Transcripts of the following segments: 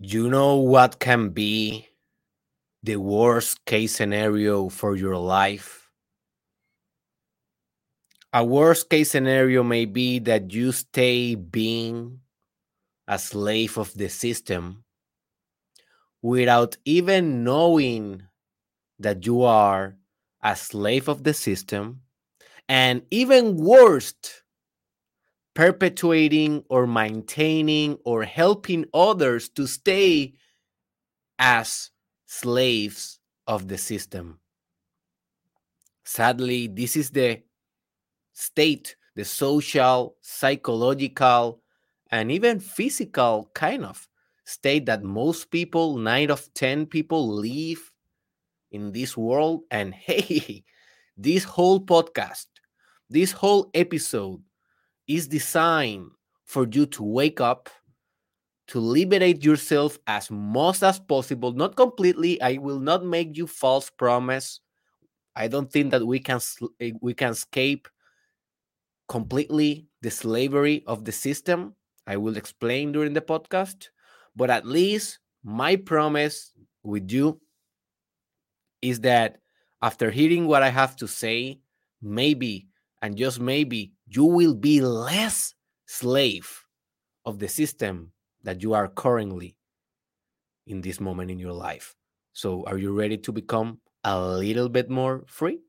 You know what can be the worst case scenario for your life? A worst case scenario may be that you stay being a slave of the system without even knowing that you are a slave of the system. And even worse, perpetuating or maintaining or helping others to stay as slaves of the system. Sadly, this is the state, the social, psychological, and even physical kind of state that most people, nine of 10 people, live in this world. And hey, this whole podcast, this whole episode is designed for you to wake up, to liberate yourself as much as possible. Not completely. I will not make you false promise. I don't think that we can eh, we can escape completely the slavery of the system. I will explain during the podcast, but at least my promise with you is that after hearing what I have to say, maybe and just maybe you will be less slave of the system that you are currently in this moment in your life. So, are you ready to become a little bit more free?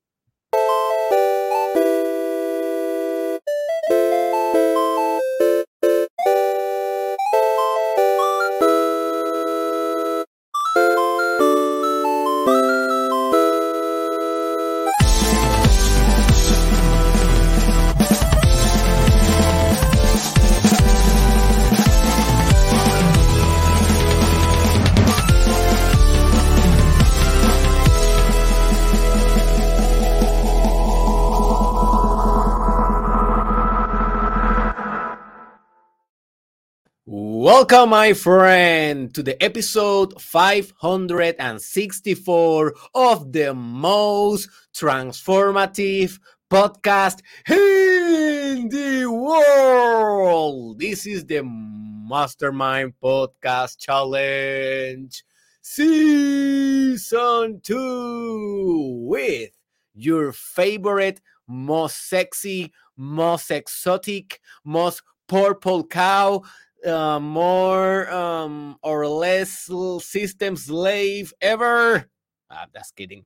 Welcome, my friend, to the episode 564 of the most transformative podcast in the world. This is the Mastermind Podcast Challenge Season 2 with your favorite, most sexy, most exotic, most purple cow uh, more um, or less system slave ever. Ah, that's kidding.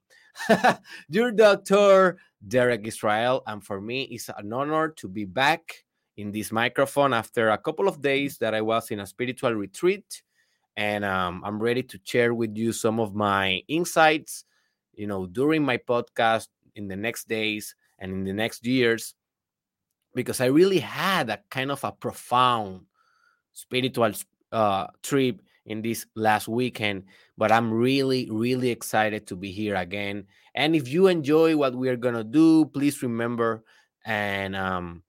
Your doctor, Derek Israel. And for me, it's an honor to be back in this microphone after a couple of days that I was in a spiritual retreat. And um, I'm ready to share with you some of my insights, you know, during my podcast in the next days and in the next years, because I really had a kind of a profound spiritual uh, trip in this last weekend, but I'm really, really excited to be here again. And if you enjoy what we are gonna do, please remember and um,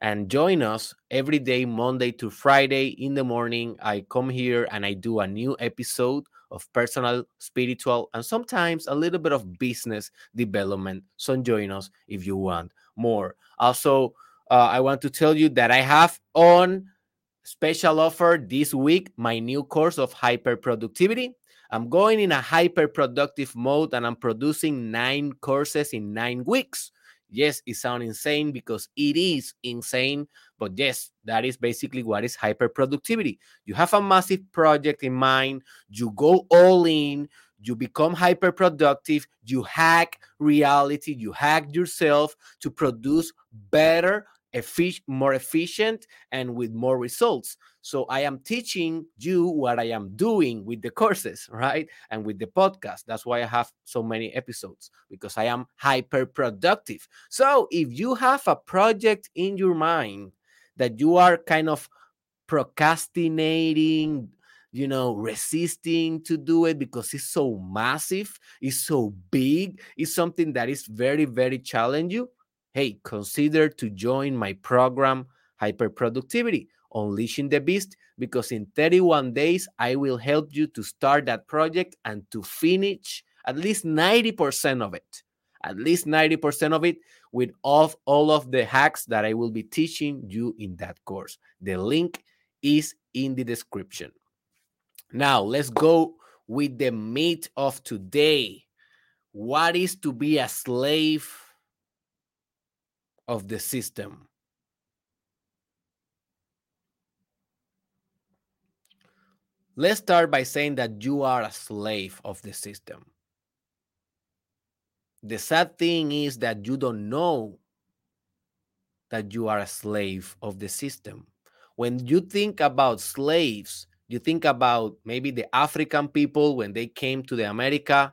and join us every day, Monday to Friday in the morning. I come here and I do a new episode of personal, spiritual, and sometimes a little bit of business development. So join us if you want more. Also, uh, I want to tell you that I have on Special offer this week my new course of hyper productivity. I'm going in a hyper productive mode and I'm producing nine courses in nine weeks. Yes, it sounds insane because it is insane, but yes, that is basically what is hyper productivity. You have a massive project in mind, you go all in, you become hyper productive, you hack reality, you hack yourself to produce better more efficient and with more results. So I am teaching you what I am doing with the courses, right? And with the podcast. That's why I have so many episodes because I am hyper productive. So if you have a project in your mind that you are kind of procrastinating, you know, resisting to do it because it's so massive, it's so big, it's something that is very, very challenging hey, consider to join my program, Hyperproductivity, Unleashing the Beast, because in 31 days, I will help you to start that project and to finish at least 90% of it. At least 90% of it with all, all of the hacks that I will be teaching you in that course. The link is in the description. Now, let's go with the meat of today. What is to be a slave of the system? Let's start by saying that you are a slave of the system. The sad thing is that you don't know that you are a slave of the system. When you think about slaves, you think about maybe the African people when they came to the America,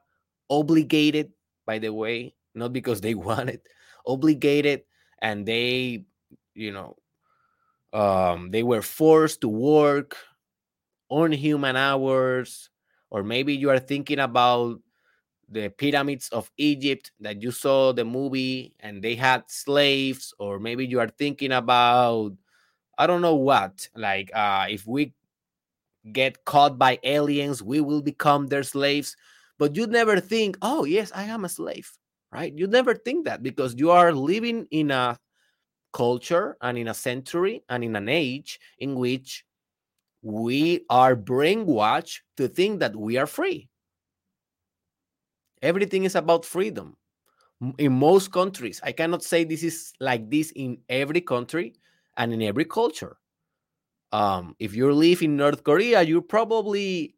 obligated, by the way, not because they wanted, obligated, and they, you know, um, they were forced to work on human hours, or maybe you are thinking about the pyramids of Egypt that you saw the movie and they had slaves, or maybe you are thinking about I don't know what, like uh, if we get caught by aliens, we will become their slaves. But you'd never think, oh, yes, I am a slave, right? You never think that because you are living in a culture and in a century and in an age in which we are brainwashed to think that we are free. Everything is about freedom. In most countries, I cannot say this is like this in every country and in every culture. Um, if you live in North Korea, you probably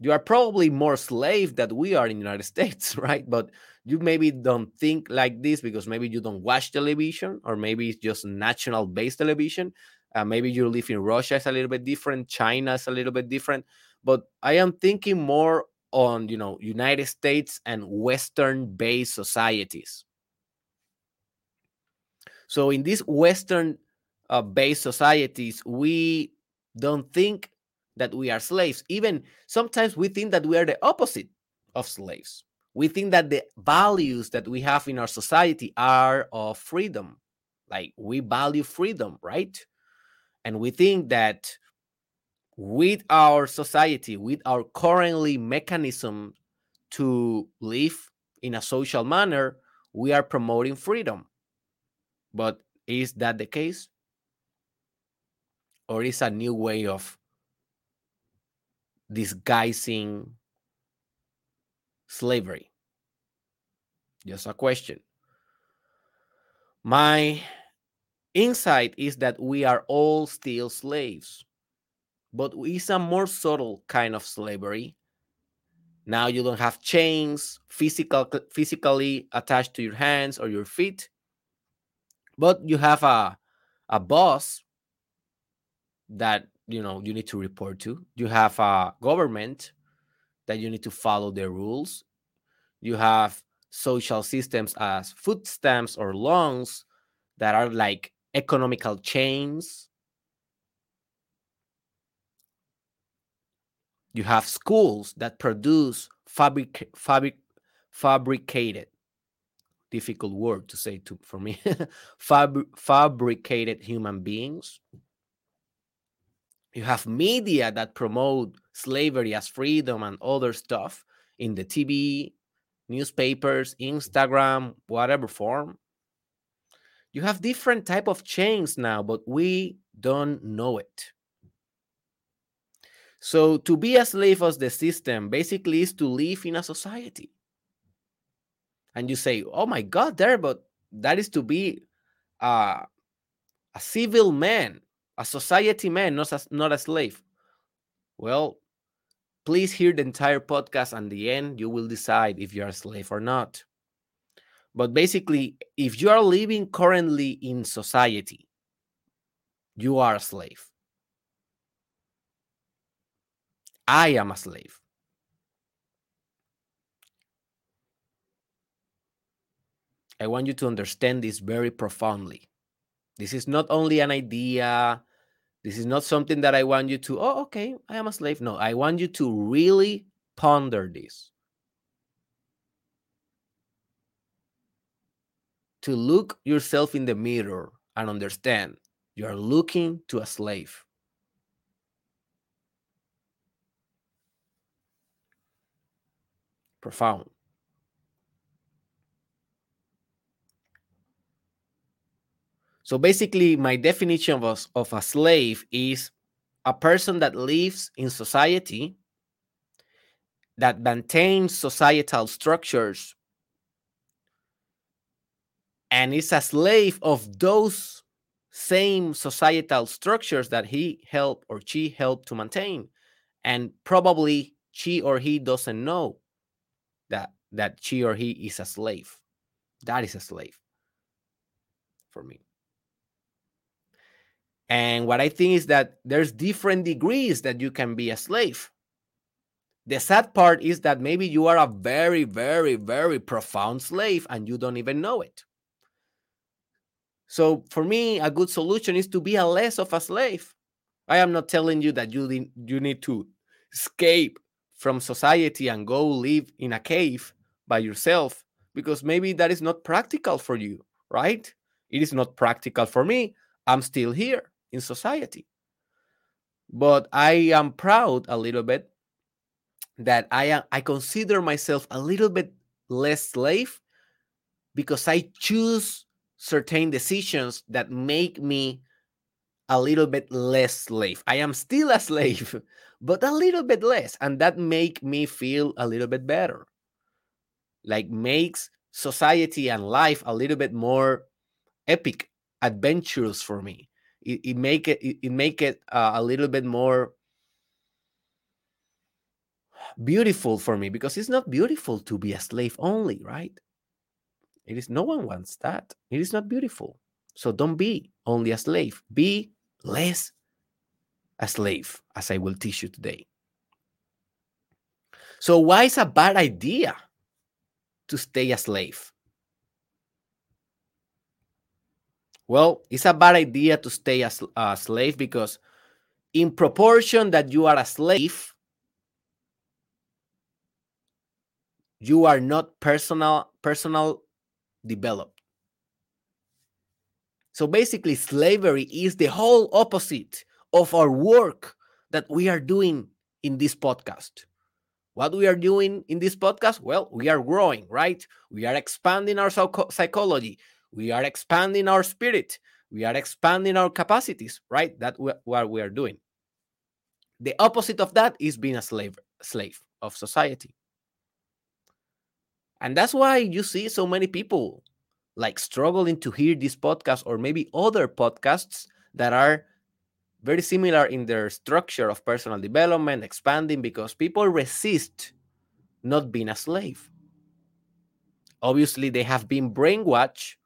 you are probably more slave than we are in the United States, right? But you maybe don't think like this because maybe you don't watch television, or maybe it's just national based television. Uh, maybe you live in Russia, it's a little bit different. China is a little bit different. But I am thinking more on you know United States and Western based societies. So in these Western uh, based societies, we don't think that we are slaves. Even sometimes we think that we are the opposite of slaves. We think that the values that we have in our society are of freedom. Like we value freedom, right? And we think that with our society, with our currently mechanism to live in a social manner, we are promoting freedom. But is that the case? Or is a new way of disguising slavery? Just a question. My insight is that we are all still slaves, but it's a more subtle kind of slavery. Now you don't have chains physical, physically attached to your hands or your feet, but you have a, a boss that you know you need to report to. You have a government that you need to follow their rules. You have social systems as food stamps or loans that are like economical chains. You have schools that produce fabric fabric fabricated difficult word to say to for me Fab, fabricated human beings you have media that promote slavery as freedom and other stuff in the tv newspapers instagram whatever form. You have different type of chains now but we don't know it. So to be a slave of the system basically is to live in a society. And you say oh my god there but that is to be uh, a civil man a society man, not a, not a slave. Well, please hear the entire podcast and the end you will decide if you're a slave or not. But basically, if you are living currently in society, you are a slave. I am a slave. I want you to understand this very profoundly. This is not only an idea. This is not something that I want you to, oh, okay, I am a slave. No, I want you to really ponder this. To look yourself in the mirror and understand you are looking to a slave. Profound. So basically, my definition of a, of a slave is a person that lives in society that maintains societal structures and is a slave of those same societal structures that he helped or she helped to maintain. And probably she or he doesn't know that that she or he is a slave. That is a slave for me and what i think is that there's different degrees that you can be a slave the sad part is that maybe you are a very, very, very profound slave and you don't even know it. So, for me, a good solution is to be a less of a slave. I am not telling you that you, you need to escape from society and go live in a cave by yourself because maybe that is not practical for you, right? It is not practical for me. I'm still here in society. But I am proud a little bit that I am I consider myself a little bit less slave because I choose certain decisions that make me a little bit less slave. I am still a slave, but a little bit less, and that make me feel a little bit better. Like makes society and life a little bit more epic, adventurous for me. It, it make it it, make it uh, a little bit more beautiful for me because it's not beautiful to be a slave only, right? It is no one wants that. It is not beautiful. So don't be only a slave. Be less a slave, as I will teach you today. So why is a bad idea to stay a slave? Well, it's a bad idea to stay a, a slave because in proportion that you are a slave, you are not personal personal developed. So basically slavery is the whole opposite of our work that we are doing in this podcast. What we are doing in this podcast? Well we are growing right? We are expanding our psychology we are expanding our spirit. We are expanding our capacities right? That what we are doing. The opposite of that is being a slave slave of society. And that's why you see so many people like struggling to hear this podcast or maybe other podcasts that are very similar in their structure of personal development, expanding, because people resist not being a slave. Obviously, they have been brainwashed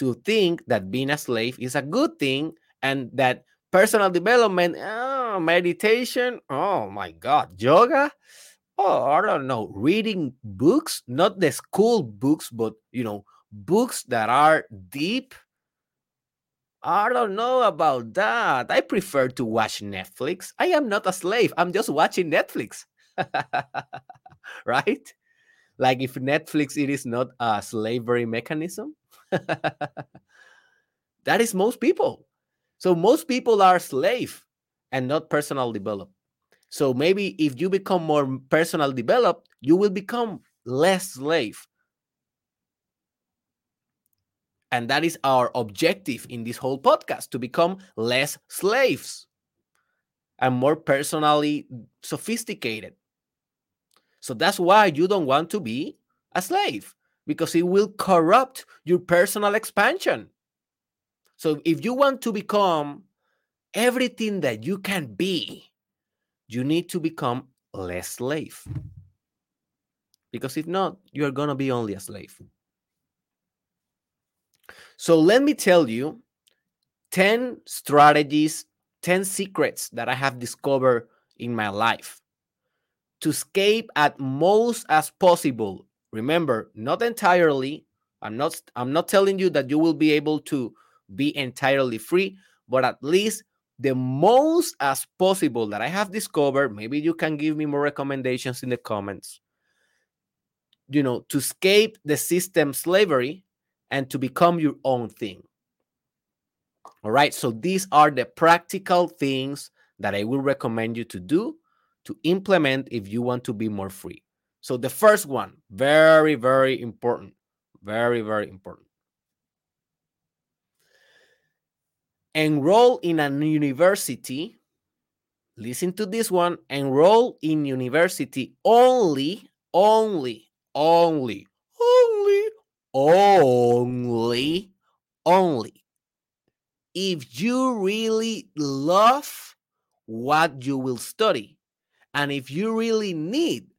to think that being a slave is a good thing and that personal development, oh, meditation, oh my God, yoga, oh, I don't know, reading books, not the school books, but you know, books that are deep. I don't know about that. I prefer to watch Netflix. I am not a slave. I'm just watching Netflix. right? Like if Netflix it is not a slavery mechanism. that is most people. So most people are slave and not personal development. So maybe if you become more personal developed, you will become less slave. And that is our objective in this whole podcast to become less slaves and more personally sophisticated. So that's why you don't want to be a slave because it will corrupt your personal expansion. So if you want to become everything that you can be, you need to become less slave. Because if not, you're going to be only a slave. So let me tell you 10 strategies, 10 secrets that I have discovered in my life to escape at most as possible. Remember, not entirely. I'm not I'm not telling you that you will be able to be entirely free, but at least the most as possible that I have discovered. Maybe you can give me more recommendations in the comments. You know, to escape the system slavery and to become your own thing. All right. So these are the practical things that I will recommend you to do to implement if you want to be more free. So the first one, very, very important. Very, very important. enroll in a university listen to this one, enroll in university only, only, only, only, only, only if you really love what you will study and if you really need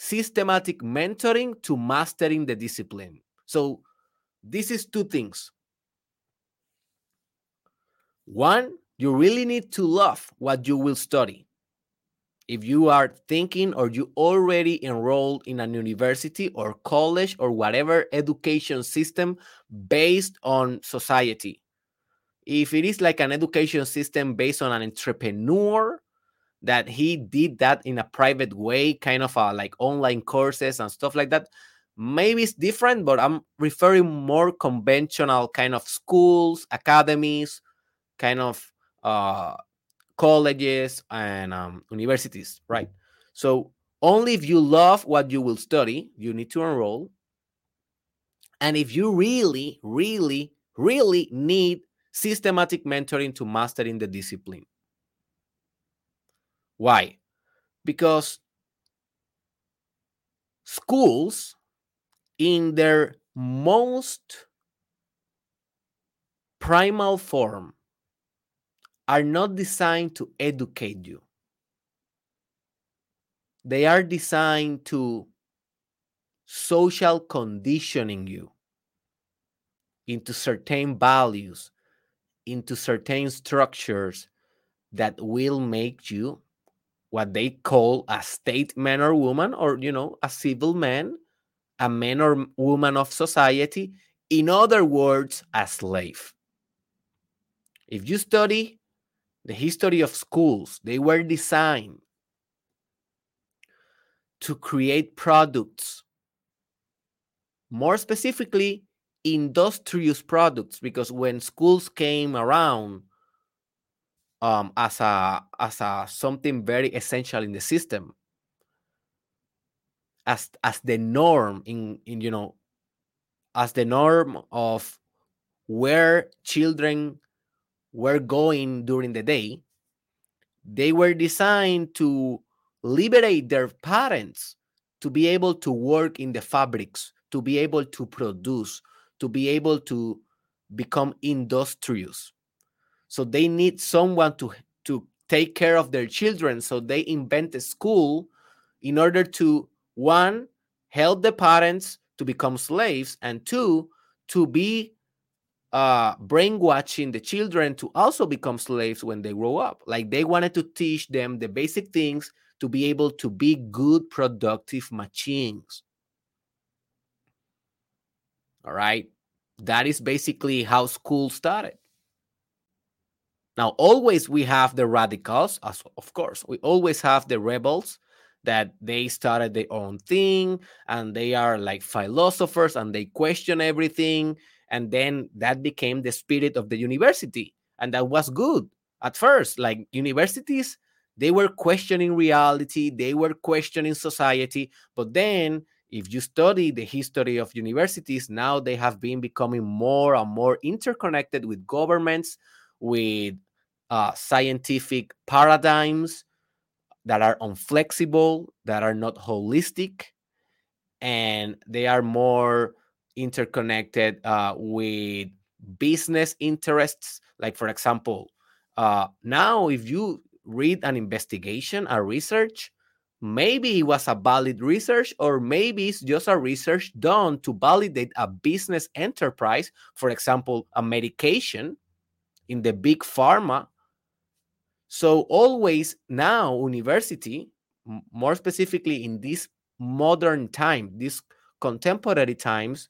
systematic mentoring to mastering the discipline. So this is two things. One, you really need to love what you will study. If you are thinking or you already enrolled in an university or college or whatever education system based on society, if it is like an education system based on an entrepreneur that he did that in a private way, kind of a, like online courses and stuff like that, maybe it's different, but I'm referring more conventional kind of schools, academies, kind of uh, colleges and um, universities, right? So only if you love what you will study, you need to enroll. And if you really, really, really need systematic mentoring to mastering the discipline. Why? Because schools, in their most primal form, are not designed to educate you. They are designed to social conditioning you into certain values, into certain structures that will make you what they call a state man or woman or you know a civil man a man or woman of society. In other words a slave. If you study the history of schools they were designed to create products. More specifically industrious products because when schools came around um, as a as a something very essential in the system as as the norm in in you know as the norm of where children were going during the day they were designed to liberate their parents to be able to work in the fabrics to be able to produce to be able to become industrious. So they need someone to, to take care of their children. So they invent a school in order to, one, help the parents to become slaves, and two, to be uh, brainwashing the children to also become slaves when they grow up. Like they wanted to teach them the basic things to be able to be good, productive machines. All right. That is basically how school started. Now, always we have the radicals, as of course, we always have the rebels that they started their own thing and they are like philosophers and they question everything. And then that became the spirit of the university. And that was good at first. Like universities, they were questioning reality, they were questioning society. But then if you study the history of universities, now they have been becoming more and more interconnected with governments, with uh, scientific paradigms that are unflexible, that are not holistic, and they are more interconnected uh, with business interests. Like, for example, uh, now if you read an investigation, a research, maybe it was a valid research or maybe it's just a research done to validate a business enterprise for example a medication in the big pharma so always now university more specifically in this modern time this contemporary times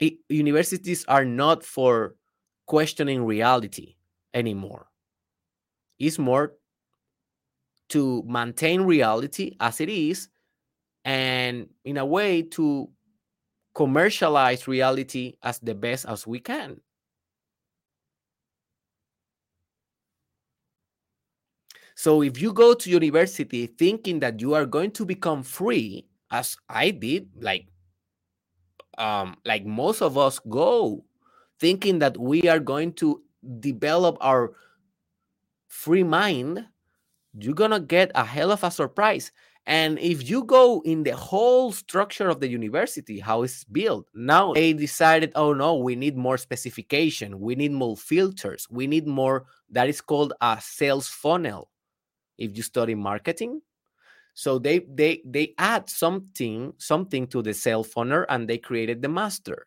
it, universities are not for questioning reality anymore. It's more to maintain reality as it is and in a way to commercialize reality as the best as we can so if you go to university thinking that you are going to become free as i did like um like most of us go thinking that we are going to develop our free mind, you're gonna get a hell of a surprise. And if you go in the whole structure of the university, how it's built, now they decided, oh no, we need more specification, we need more filters, we need more, that is called a sales funnel. If you study marketing, so they they they add something something to the sales funnel and they created the master,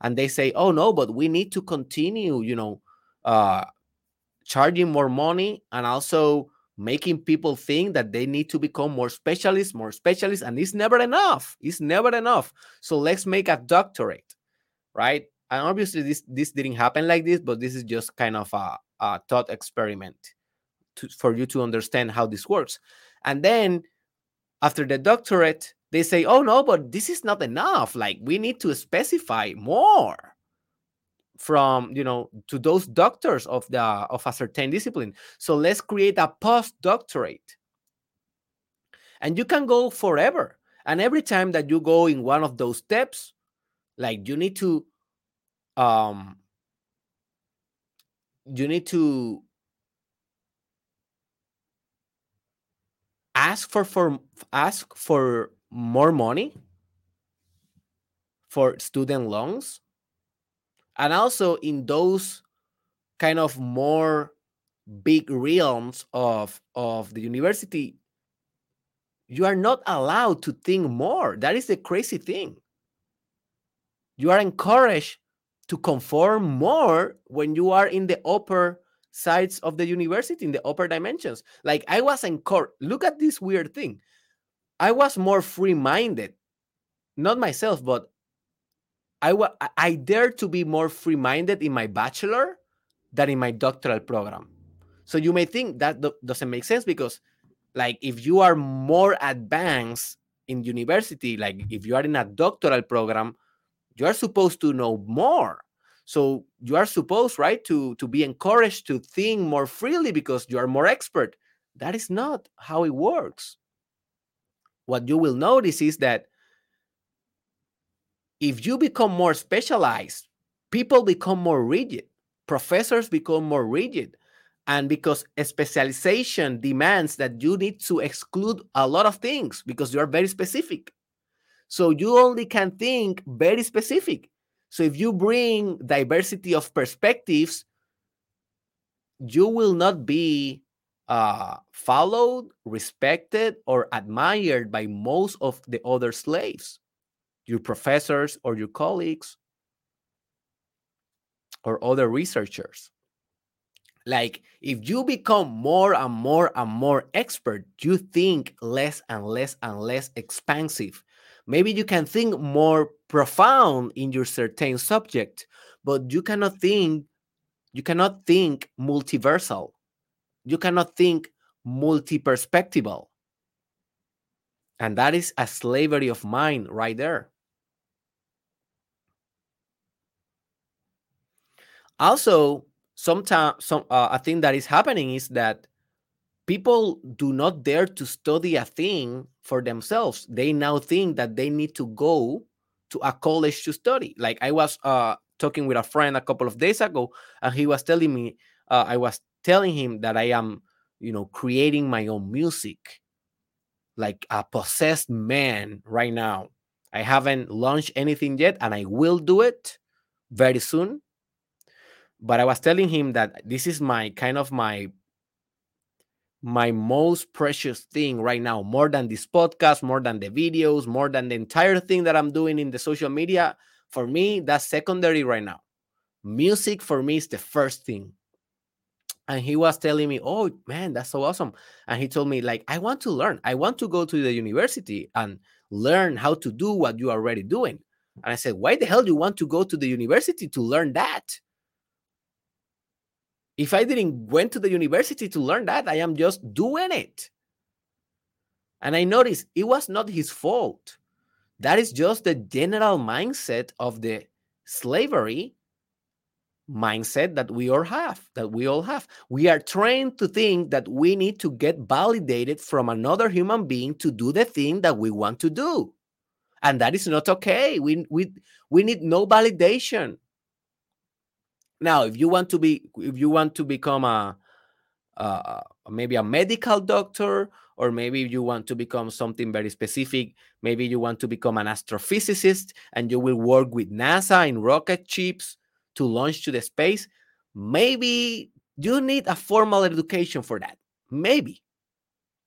and they say, oh no, but we need to continue, you know, uh, charging more money and also making people think that they need to become more specialists, more specialists, and it's never enough. It's never enough. So let's make a doctorate, right? And obviously, this this didn't happen like this, but this is just kind of a, a thought experiment to, for you to understand how this works. And then after the doctorate, they say, "Oh no, but this is not enough. Like we need to specify more." from you know to those doctors of the of a certain discipline so let's create a postdoctorate and you can go forever and every time that you go in one of those steps like you need to um you need to ask for for ask for more money for student loans and also in those kind of more big realms of of the university you are not allowed to think more. That is the crazy thing. You are encouraged to conform more when you are in the upper sides of the university in the upper dimensions like i was in court. look at this weird thing i was more free minded not myself but I, wa- I dare to be more free minded in my bachelor than in my doctoral program. So you may think that do- doesn't make sense because, like, if you are more advanced in university, like if you are in a doctoral program, you are supposed to know more. So you are supposed, right, to to be encouraged to think more freely because you are more expert. That is not how it works. What you will notice is that if you become more specialized, people become more rigid, professors become more rigid. And because specialization demands that you need to exclude a lot of things because you are very specific. So you only can think very specific. So if you bring diversity of perspectives, you will not be uh, followed, respected, or admired by most of the other slaves your professors or your colleagues or other researchers. Like if you become more and more and more expert, you think less and less and less expansive. Maybe you can think more profound in your certain subject, but you cannot think you cannot think multiversal. You cannot think multi-perspectival. And that is a slavery of mind right there. also sometimes some uh, a thing that is happening is that people do not dare to study a thing for themselves they now think that they need to go to a college to study. Like i was uh, talking with a friend a couple of days ago and he was telling me uh, i was telling him that i am you know creating my own music. Like a possessed man right now. I haven't launched anything yet and i will do it very soon. But I was telling him that this is my kind of my my most precious thing right now, more than this podcast, more than the videos, more than the entire thing that I'm doing in the social media. For me, that's secondary right now. Music for me is the first thing. And he was telling me, Oh man, that's so awesome. And he told me, like, I want to learn. I want to go to the university and learn how to do what you are already doing. And I said, Why the hell do you want to go to the university to learn that? If I didn't went to the university to learn that, I am just doing it. And I noticed it was not his fault. That is just the general mindset of the slavery mindset that we all have that we all have we are trained to think that we need to get validated from another human being to do the thing that we want to do and that is not okay we we we need no validation now if you want to be if you want to become a maybe a medical doctor, or maybe you want to become something very specific. Maybe you want to become an astrophysicist and you will work with NASA in rocket ships to launch to the space. Maybe you need a formal education for that. Maybe.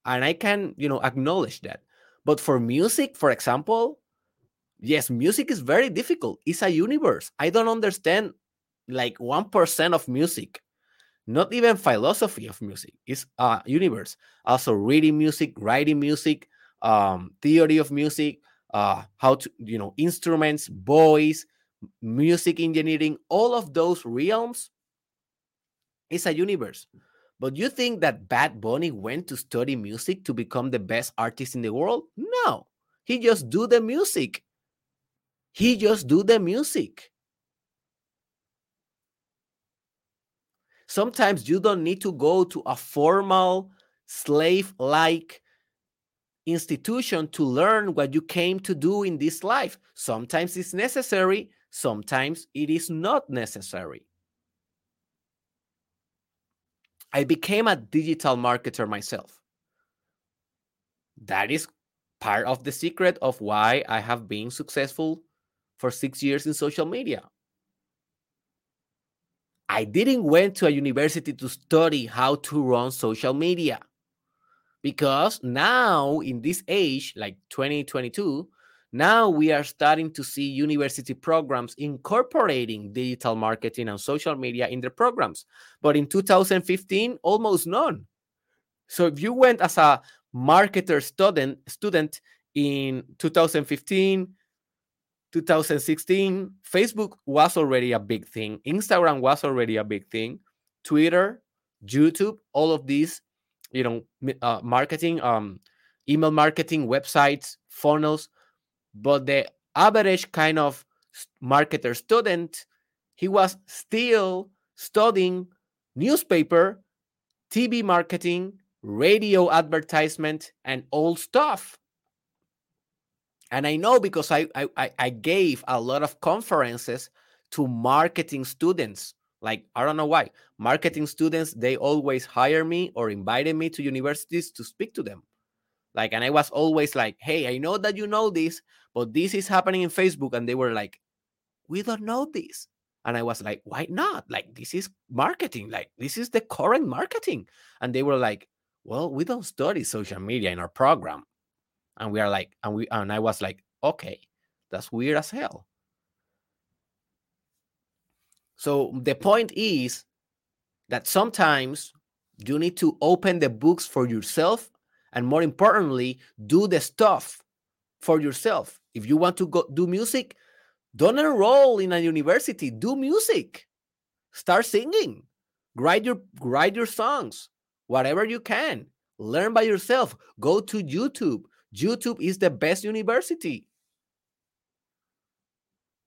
And I can, you know, acknowledge that. But for music, for example, yes, music is very difficult. It's a universe. I don't understand like 1% of music not even philosophy of music it's a universe. Also reading music writing music um, theory of music uh, how to you know instruments voice music engineering all of those realms is a universe. But you think that bad bunny went to study music to become the best artist in the world? No. He just do the music. He just do the music Sometimes you don't need to go to a formal slave like institution to learn what you came to do in this life. Sometimes it's necessary, sometimes it is not necessary. I became a digital marketer myself. That is part of the secret of why I have been successful for six years in social media. I didn't went to a university to study how to run social media. Because now in this age like 2022 now we are starting to see university programs incorporating digital marketing and social media in their programs. But in 2015 almost none. So if you went as a marketer student student in 2015 2016, Facebook was already a big thing. Instagram was already a big thing. Twitter, YouTube, all of these, you know, uh, marketing, um, email marketing, websites, funnels. But the average kind of marketer student, he was still studying newspaper, TV marketing, radio advertisement, and old stuff and I know because I, I I gave a lot of conferences to marketing students. Like I don't know why marketing students they always hire me or invited me to universities to speak to them. Like and I was always like, hey, I know that you know this, but this is happening in Facebook, and they were like, we don't know this. And I was like, why not? Like, this is marketing. Like, this is the current marketing. And they were like, well, we don't study social media in our program and we are like and we and i was like okay that's weird as hell. So the point is that sometimes you need to open the books for yourself and more importantly do the stuff for yourself. If you want to go do music don't enroll in a university. Do music. Start singing. Write your write your songs. Whatever you can. Learn by yourself. Go to youtube YouTube is the best university.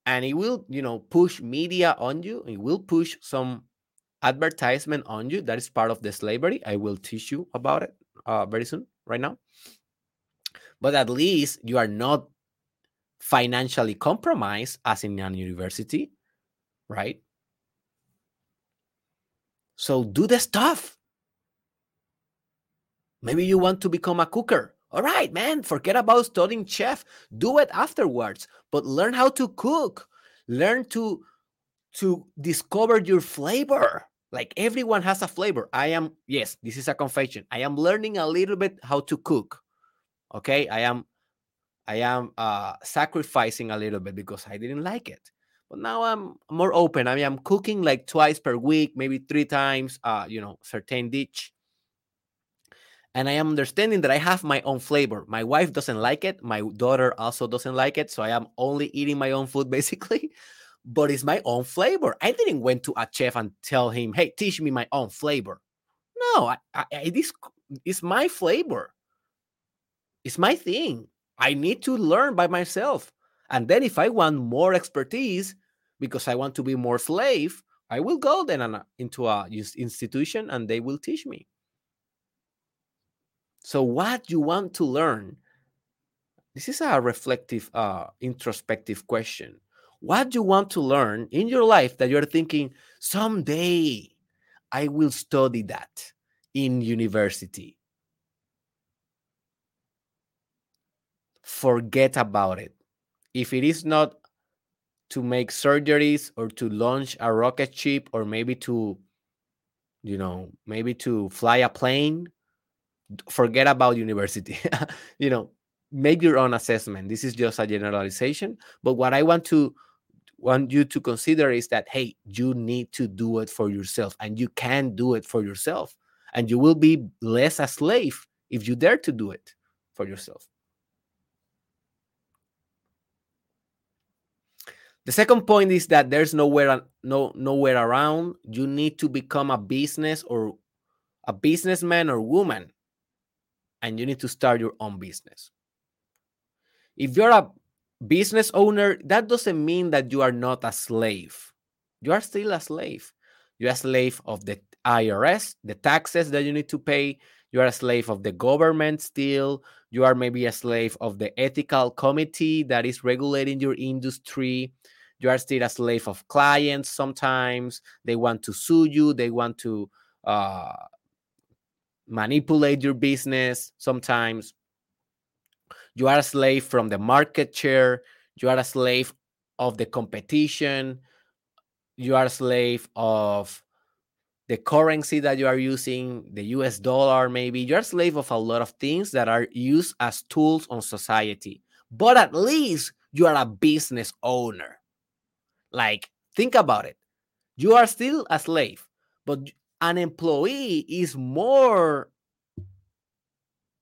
And it will, you know, push media on you. It will push some advertisement on you. That is part of the slavery. I will teach you about it uh, very soon, right now. But at least you are not financially compromised as in a university, right? So do the stuff. Maybe you want to become a cooker. All right, man, forget about studying chef. Do it afterwards, but learn how to cook. Learn to to discover your flavor. Like everyone has a flavor. I am yes, this is a confession. I am learning a little bit how to cook. Okay? I am I am uh sacrificing a little bit because I didn't like it. But now I'm more open. I mean, I'm cooking like twice per week, maybe three times, uh, you know, certain dish and I am understanding that I have my own flavor. My wife doesn't like it. My daughter also doesn't like it. So I am only eating my own food basically, but it's my own flavor. I didn't went to a chef and tell him, "Hey, teach me my own flavor." No, I, I, it is it's my flavor. It's my thing. I need to learn by myself. And then if I want more expertise because I want to be more slave, I will go then uh, into a institution and they will teach me. So, what you want to learn? This is a reflective, uh, introspective question. What you want to learn in your life that you're thinking someday I will study that. in university. Forget about it. If it is not to make surgeries or to launch a rocket ship or maybe to you know maybe to fly a plane forget about university you know make your own assessment. This is just a generalization but what i want to want you to consider is that hey you need to do it for yourself and you can do it for yourself and you will be less a slave if you dare to do it for yourself. The second point is that there's nowhere no nowhere around you need to become a business or a businessman or woman and you need to start your own business if you're a business owner, that doesn't mean that you are not a slave. You are still a slave. You're a slave of the IRS, the taxes that you need to pay. You are a slave of the government still. You are maybe a slave of the ethical committee that is regulating your industry. You are still a slave of clients sometimes. They want to sue you, they want to uh, manipulate your business sometimes. You are a slave from the market share. You are a slave of the competition. You are a slave of the currency that you are using, the US dollar, maybe. You're a slave of a lot of things that are used as tools on society. But at least you are a business owner. Like, think about it. You are still a slave, but an employee is more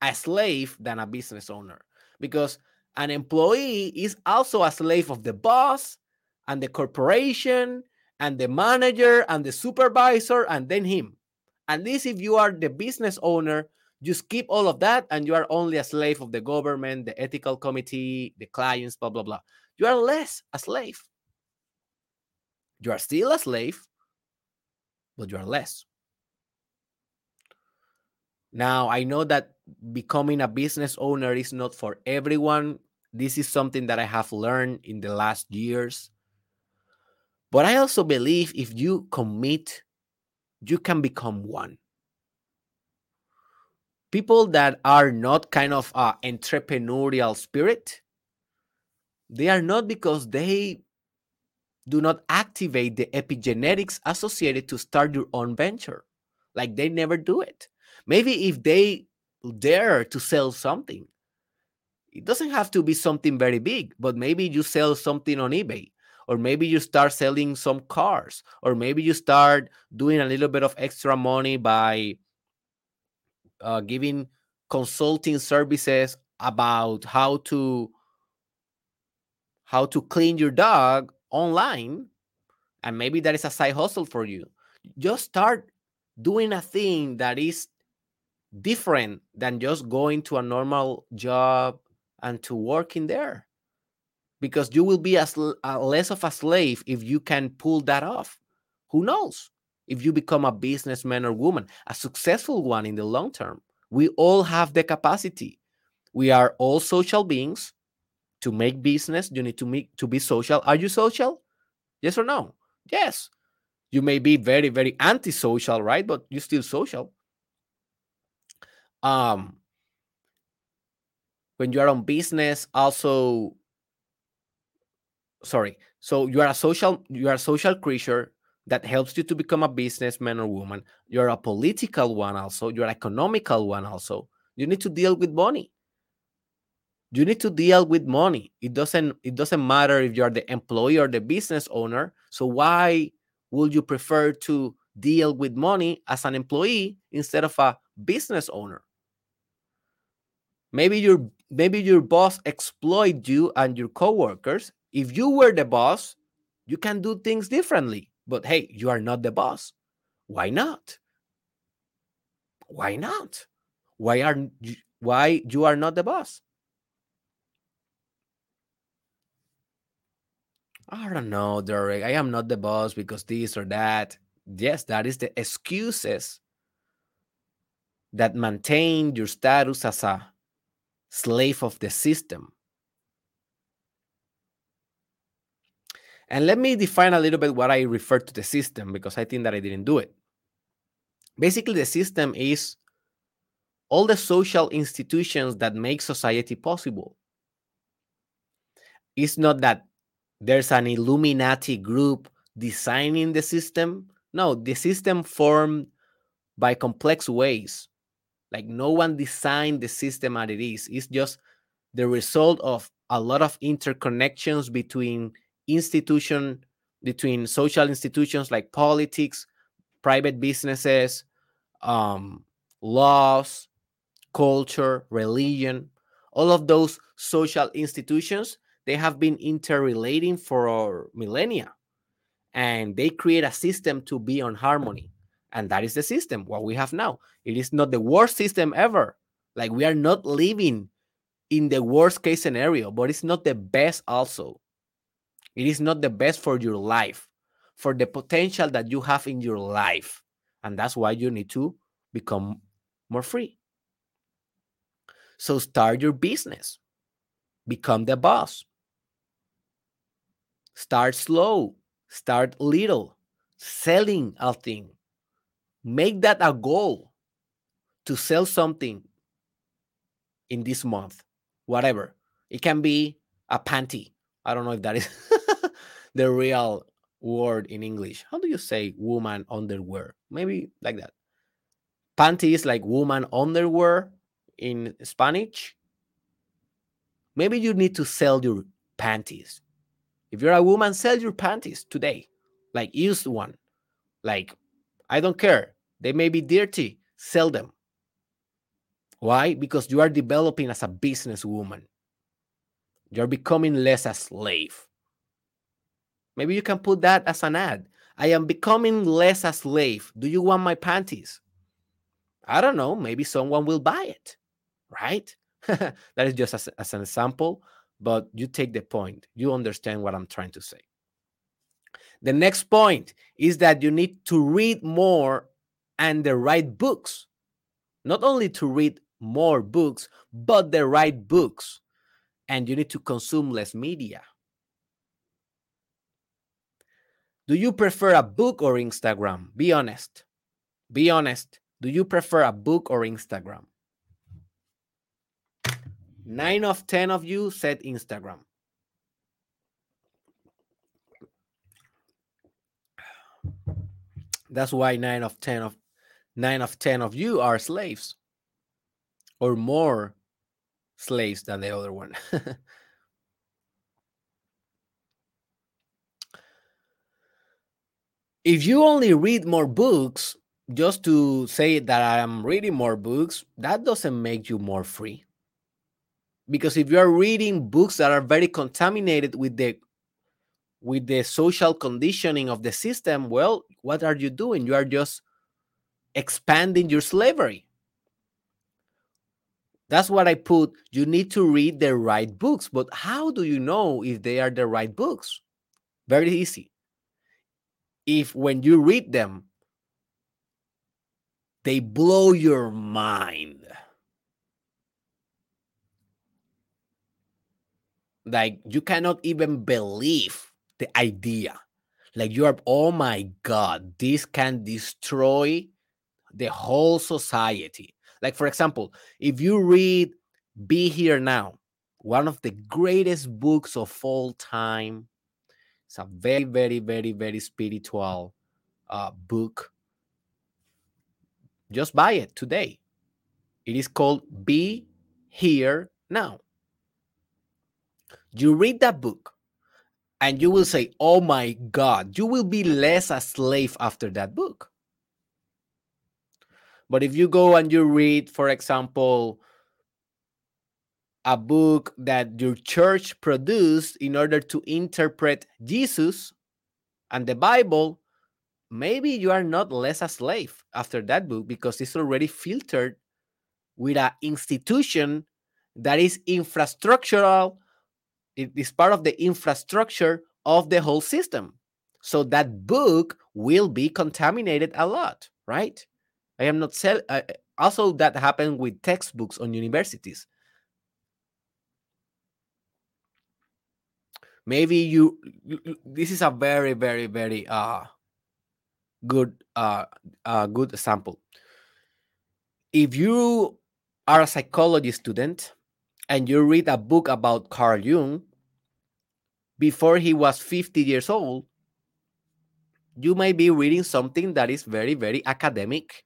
a slave than a business owner because an employee is also a slave of the boss and the corporation and the manager and the supervisor and then him. At least if you are the business owner, you skip all of that and you are only a slave of the government, the ethical committee, the clients, blah, blah, blah. You are less a slave. You are still a slave, but you are less. Now, I know that becoming a business owner is not for everyone. This is something that I have learned in the last years. But I also believe if you commit, you can become one. People that are not kind of uh, entrepreneurial spirit, they are not because they do not activate the epigenetics associated to start your own venture. Like they never do it. Maybe if they dare to sell something. It doesn't have to be something very big, but maybe you sell something on eBay, or maybe you start selling some cars, or maybe you start doing a little bit of extra money by uh, giving consulting services about how to how to clean your dog online and maybe that is a side hustle for you just start doing a thing that is different than just going to a normal job and to working there because you will be as less of a slave if you can pull that off. Who knows? If you become a businessman or woman a successful one in the long term we all have the capacity. We are all social beings to make business you need to make to be social. Are you social? Yes or no? Yes. You may be very very antisocial right? But you're still social. Um when you are on business also sorry so you are a social you are a social creature that helps you to become a businessman or woman. You're a political one also. You're an economical one also. You need to deal with money you need to deal with money. It doesn't it doesn't matter if you're the employee or the business owner. So why would you prefer to deal with money as an employee instead of a business owner? Maybe your maybe your boss exploit you and your coworkers. If you were the boss you can do things differently. But hey you are not the boss. Why not? Why not? Why are why you are not the boss i don't know derek i am not the boss because this or that yes that is the excuses that maintain your status as a slave of the system. And let me define a little bit what I refer to the system because I think that I didn't do it. basically the system is all the social institutions that make society possible it's not that there's an illuminati group designing the system. No the system formed by complex ways. Like no one designed the system as it is it's just the result of a lot of interconnections between institution between social institutions like politics private businesses um, laws culture religion. All of those social institutions they have been interrelating for millennia and they create a system to be on harmony and that is the system what we have now it is not the worst system ever like we are not living in the worst case scenario, but it's not the best also. It is not the best for your life, for the potential that you have in your life. And that's why you need to become more free. So start your business, become the boss. Start slow, start little, selling a thing. Make that a goal to sell something in this month whatever. It can be a panty. I don't know if that is the real word in English. How do you say woman underwear? Maybe like that. Panty is like woman underwear in Spanish. Maybe you need to sell your panties. If you're a woman, sell your panties today. Like used one. Like, I don't care. They may be dirty. Sell them. Why? Because you are developing as a businesswoman. You're becoming less a slave. Maybe you can put that as an ad. I am becoming less a slave. Do you want my panties? I don't know. Maybe someone will buy it, right? that is just as, as an example, but you take the point. You understand what I'm trying to say. The next point is that you need to read more and the right books. Not only to read more books, but the right books. And you need to consume less media. Do you prefer a book or Instagram? Be honest. Be honest. Do you prefer a book or Instagram? Nine of 10 of you said Instagram. That's why nine of 10 of nine of 10 of you are slaves or more slaves than the other one. if you only read more books just to say that I am reading more books, that doesn't make you more free. Because if you are reading books that are very contaminated with the with the social conditioning of the system, well, what are you doing? You are just expanding your slavery. That's what I put. You need to read the right books. But how do you know if they are the right books? Very easy. If when you read them, they blow your mind. Like you cannot even believe the idea. Like you are, oh my God, this can destroy the whole society. Like, for example, if you read Be Here Now, one of the greatest books of all time, it's a very, very, very, very spiritual uh, book. Just buy it today. It is called Be Here Now. You read that book and you will say, Oh my God, you will be less a slave after that book. But if you go and you read, for example, a book that your church produced in order to interpret Jesus and the Bible, maybe you are not less a slave after that book because it's already filtered with an institution that is infrastructural. It is part of the infrastructure of the whole system. So that book will be contaminated a lot, right? I am not sell. Uh, also, that happened with textbooks on universities. Maybe you, you, this is a very, very, very uh good uh, a good example. If you are a psychology student and you read a book about Carl Jung before he was 50 years old, you may be reading something that is very, very academic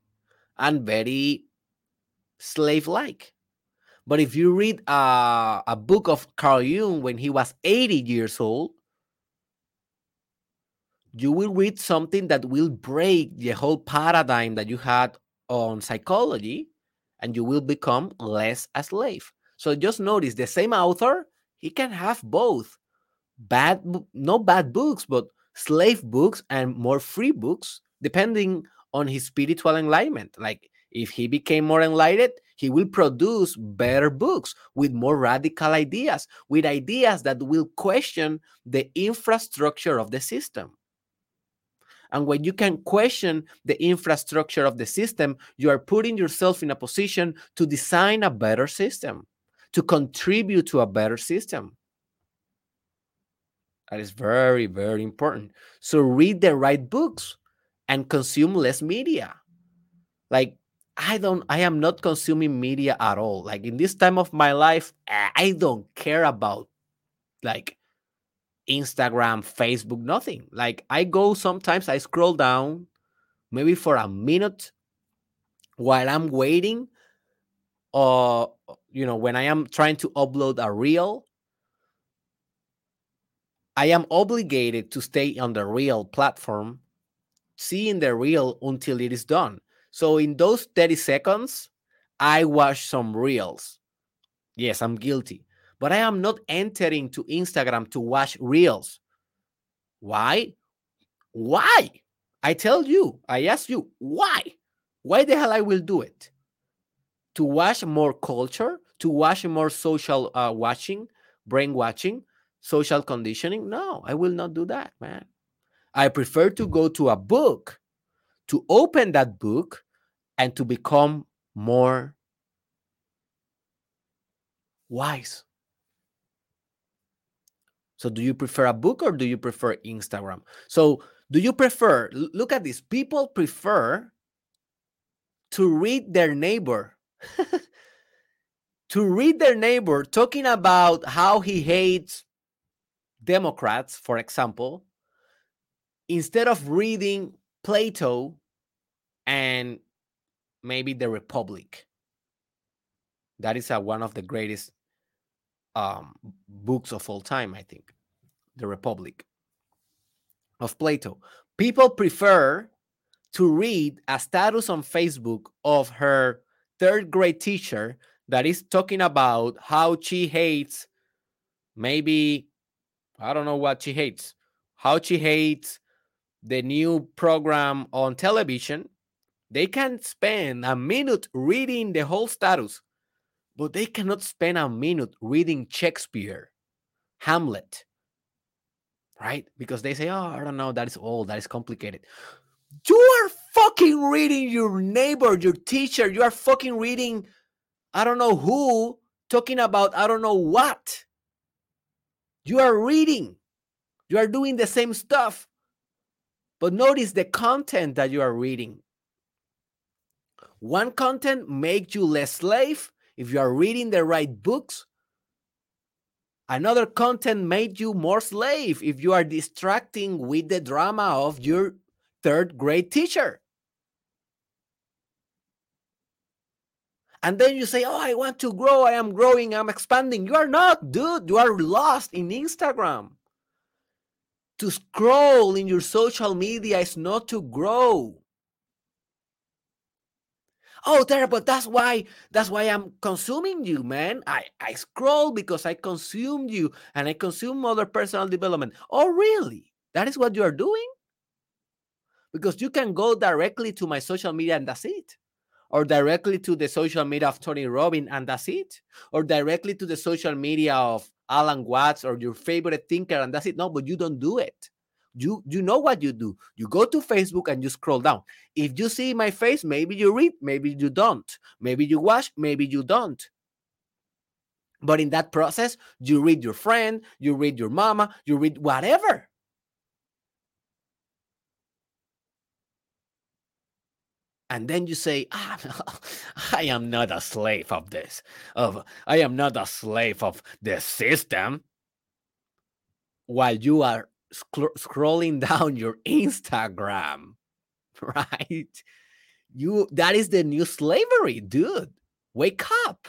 and very slave like. But if you read a, a book of Carl Jung when he was 80 years old, you will read something that will break the whole paradigm that you had on psychology and you will become less a slave. So just notice the same author, he can have both bad, no bad books, but slave books and more free books, depending on his spiritual enlightenment. Like if he became more enlightened, he will produce better books with more radical ideas, with ideas that will question the infrastructure of the system. And when you can question the infrastructure of the system, you are putting yourself in a position to design a better system, to contribute to a better system. That is very, very important. So read the right books and consume less media. Like, I don't, I am not consuming media at all. Like, in this time of my life, I don't care about like Instagram, Facebook, nothing. Like I go sometimes, I scroll down maybe for a minute while I'm waiting, or you know, when I am trying to upload a reel. I am obligated to stay on the reel platform, seeing the reel until it is done. So in those 30 seconds, I watch some reels. Yes, I'm guilty but I am not entering to Instagram to watch reels. Why? Why? I tell you, I ask you, why? Why the hell I will do it? To watch more culture, to watch more social uh, watching, brain watching, social conditioning? No, I will not do that, man. I prefer to go to a book, to open that book, and to become more wise. So do you prefer a book or do you prefer Instagram? So do you prefer look at this people prefer to read their neighbor to read their neighbor talking about how he hates Democrats, for example, instead of reading Plato and maybe the Republic. That is a, one of the greatest um, books of all time, I think. The Republic of Plato. People prefer to read a status on Facebook of her third grade teacher that is talking about how she hates maybe, I don't know what she hates, how she hates the new program on television. They can spend a minute reading the whole status but they cannot spend a minute reading Shakespeare, Hamlet, right? Because they say, oh, I don't know, that is old, that is complicated. You are fucking reading your neighbor, your teacher, you are fucking reading, I don't know who, talking about I don't know what. You are reading, you are doing the same stuff. But notice the content that you are reading. One content makes you less slave, if you are reading the right books, another content made you more slave if you are distracting with the drama of your third grade teacher. And then you say, Oh, I want to grow. I am growing. I'm expanding. You are not, dude. You are lost in Instagram. To scroll in your social media is not to grow oh there but that's why that's why i'm consuming you man i i scroll because i consume you and i consume other personal development oh really that is what you are doing because you can go directly to my social media and that's it or directly to the social media of tony robbins and that's it. Or directly to the social media of alan watts or your favorite thinker and that's it. No but you don't do it. You you know what you do. You go to facebook and you scroll down. If you see my face maybe you read maybe you don't. Maybe you watch maybe you don't. But in that process you read your friend you read your mama you read whatever and then you say ah, i am not a slave of this of i am not a slave of the system. While you are sc- scrolling down your instagram right? You that is the new slavery dude. Wake up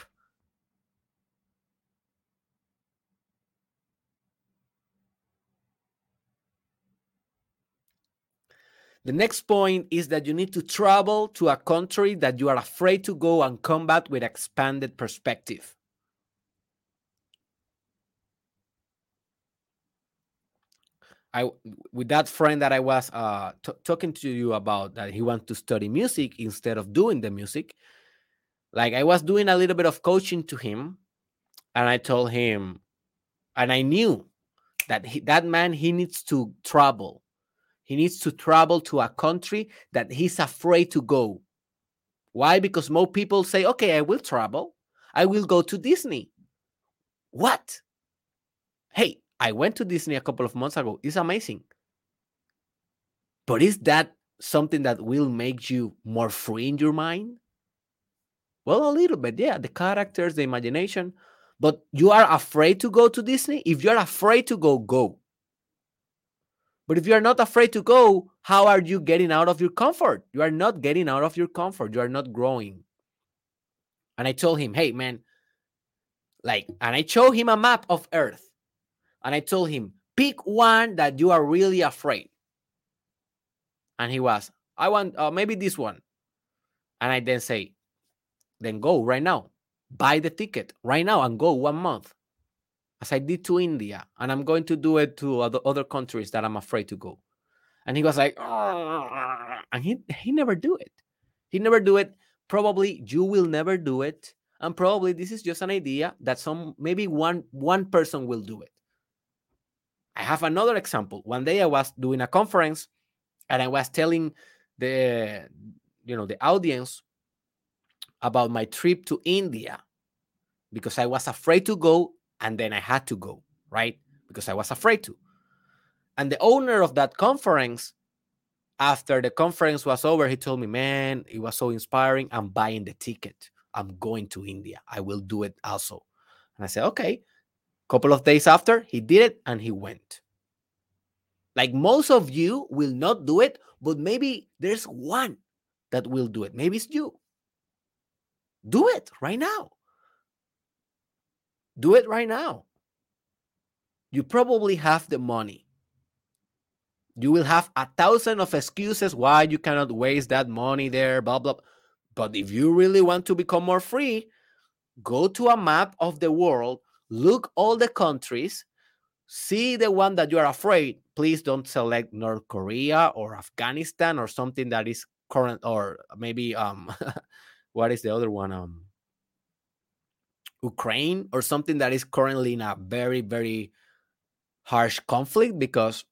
The next point is that you need to travel to a country that you are afraid to go and combat with expanded perspective. I with that friend that I was uh, talking to you about that he wants to study music instead of doing the music. Like I was doing a little bit of coaching to him, and I told him, and I knew that he, that man he needs to travel he needs to travel to a country that he's afraid to go. Why? Because more people say, okay, I will travel. I will go to Disney. What? Hey, I went to Disney a couple of months ago. It's amazing. But is that something that will make you more free in your mind? Well, a little bit, yeah. The characters, the imagination. But you are afraid to go to Disney? If you're afraid to go, go. But if you are not afraid to go, how are you getting out of your comfort? You are not getting out of your comfort. You are not growing. And I told him, hey, man, like, and I showed him a map of Earth. And I told him, pick one that you are really afraid. And he was, I want uh, maybe this one. And I then say, then go right now. Buy the ticket right now and go one month as I did to India, and I'm going to do it to other, other countries that I'm afraid to go. And he was like, and he he never do it. He never do it. Probably you will never do it, and probably this is just an idea that some maybe one one person will do it. I have another example. One day I was doing a conference, and I was telling the you know the audience about my trip to India because I was afraid to go and then I had to go, right? Because I was afraid to. And the owner of that conference, after the conference was over, he told me, Man, it was so inspiring. I'm buying the ticket. I'm going to India. I will do it also. And I said, Okay. Couple of days after, he did it and he went. Like most of you will not do it, but maybe there's one that will do it. Maybe it's you. Do it right now. Do it right now. You probably have the money. You will have a thousand of excuses why you cannot waste that money there, blah, blah. But if you really want to become more free, go to a map of the world, look all the countries, see the one that you are afraid. Please don't select North Korea or Afghanistan or something that is current or maybe um what is the other one? Um Ukraine or something that is currently in a very, very harsh conflict because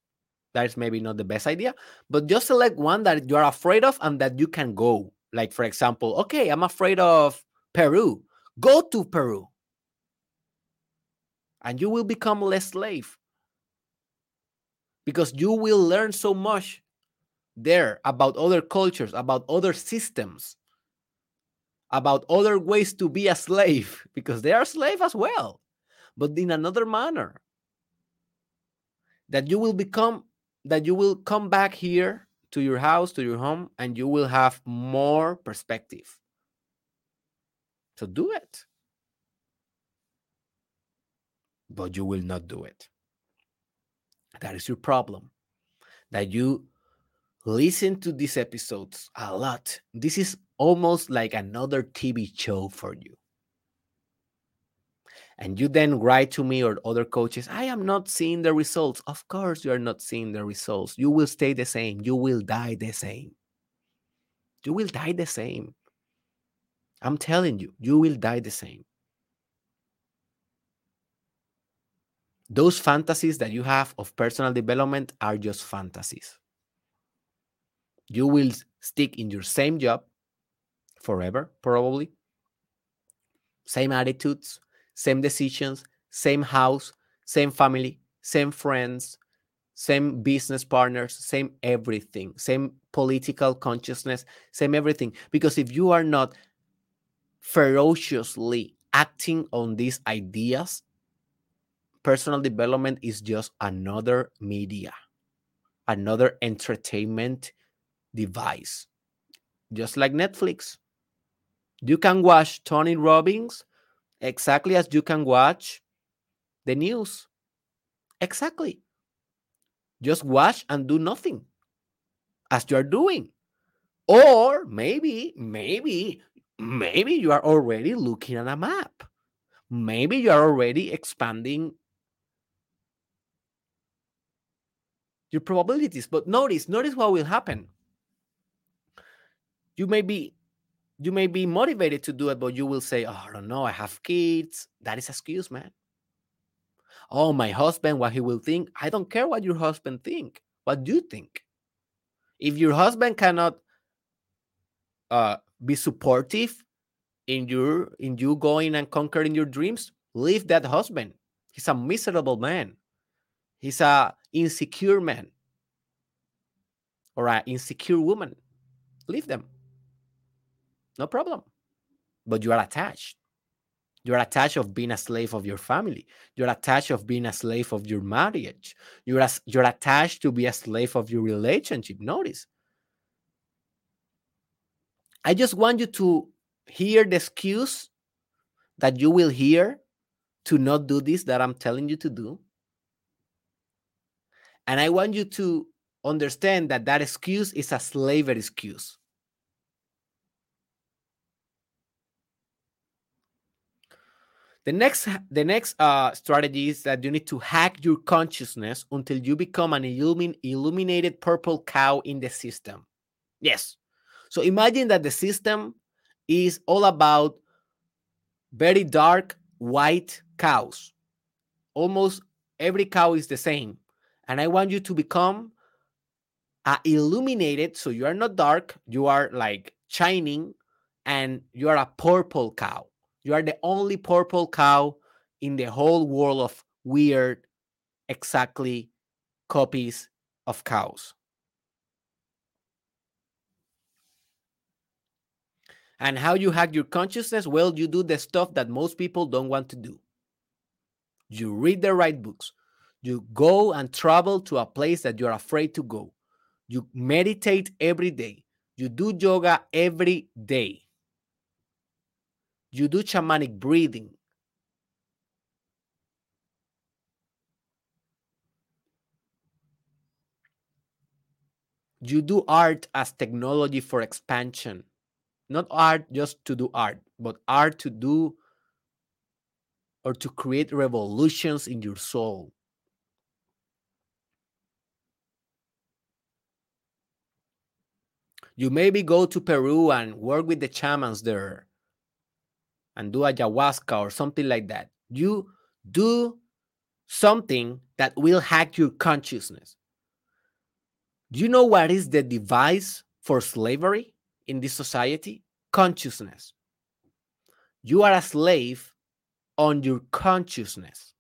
that is maybe not the best idea. But just select one that you're afraid of and that you can go. Like, for example, okay, I'm afraid of Peru. Go to Peru. And you will become less slave because you will learn so much there about other cultures, about other systems about other ways to be a slave because they are slave as well, but in another manner. That you will become, that you will come back here to your house, to your home, and you will have more perspective. So do it. But you will not do it. That is your problem. That you listen to these episodes a lot. This is almost like another TV show for you. And you then write to me or other coaches, I am not seeing the results. Of course, you are not seeing the results. You will stay the same. You will die the same. You will die the same. I'm telling you, you will die the same. Those fantasies that you have of personal development are just fantasies. You will stick in your same job, forever, probably. Same attitudes, same decisions, same house, same family, same friends, same business partners, same everything, same political consciousness, same everything. Because if you are not ferociously acting on these ideas, personal development is just another media, another entertainment device, just like Netflix. You can watch Tony Robbins exactly as you can watch the news. Exactly. Just watch and do nothing as you are doing. Or maybe, maybe, maybe you are already looking at a map. Maybe you are already expanding your probabilities. But notice, notice what will happen. You may be you may be motivated to do it, but you will say, Oh, I don't know, I have kids. That is excuse, man. Oh, my husband, what he will think. I don't care what your husband think. What do you think? If your husband cannot uh, be supportive in your in you going and conquering your dreams, leave that husband. He's a miserable man. He's a insecure man or an insecure woman. Leave them. No problem. But you are attached. You're attached of being a slave of your family. You're attached of being a slave of your marriage. You're, you're attached to be a slave of your relationship. Notice. I just want you to hear the excuse that you will hear to not do this that I'm telling you to do. And I want you to understand that that excuse is a slavery excuse. The next, the next uh, strategy is that you need to hack your consciousness until you become an illumin, illuminated purple cow in the system. Yes. So imagine that the system is all about very dark white cows. Almost every cow is the same. And I want you to become uh, illuminated. So you are not dark, you are like shining, and you are a purple cow. You are the only purple cow in the whole world of weird, exactly copies of cows. And how you hack your consciousness? Well, you do the stuff that most people don't want to do. You read the right books. You go and travel to a place that you're afraid to go. You meditate every day. You do yoga every day you do shamanic breathing. You do art as technology for expansion. Not art just to do art, but art to do or to create revolutions in your soul. You maybe go to Peru and work with the shamans there and do ayahuasca or something like that. You do something that will hack your consciousness. Do you know what is the device for slavery in this society? Consciousness. You are a slave on your consciousness.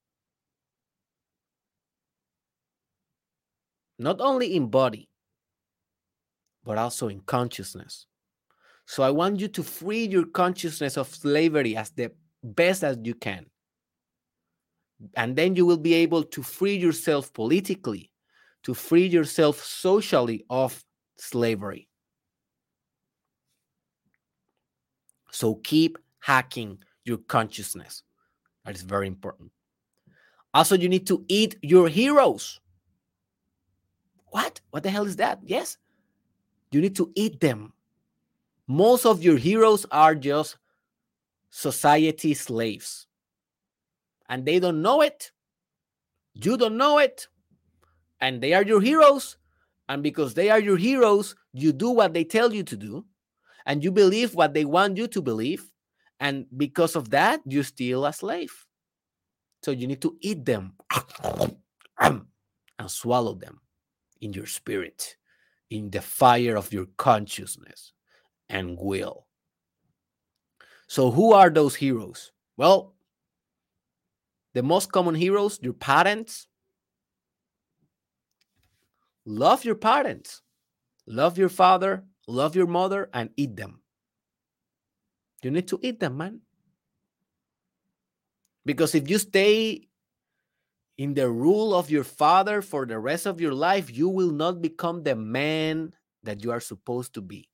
Not only in body, but also in consciousness. So I want you to free your consciousness of slavery as the best as you can. And then you will be able to free yourself politically, to free yourself socially of slavery. So keep hacking your consciousness. That is very important. Also, you need to eat your heroes. What? What the hell is that? Yes. You need to eat them most of your heroes are just society slaves. And they don't know it. You don't know it. And they are your heroes. And because they are your heroes, you do what they tell you to do. And you believe what they want you to believe. And because of that, you're still a slave. So you need to eat them and swallow them in your spirit, in the fire of your consciousness and will. So, who are those heroes? Well, the most common heroes, your parents. Love your parents. love your father, love your mother, and eat them. You need to eat them, man. Because if you stay in the rule of your father for the rest of your life, you will not become the man that you are supposed to be.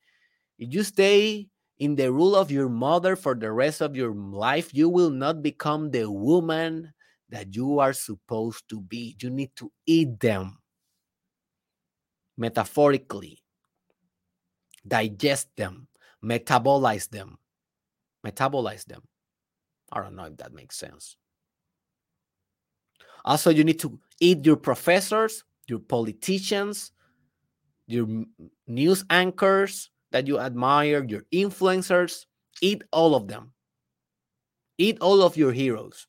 If you stay in the rule of your mother for the rest of your life, you will not become the woman that you are supposed to be. You need to eat them metaphorically, digest them, metabolize them. Metabolize them. I don't know if that makes sense. Also, you need to eat your professors, your politicians, your news anchors that you admire, your influencers. Eat all of them. Eat all of your heroes.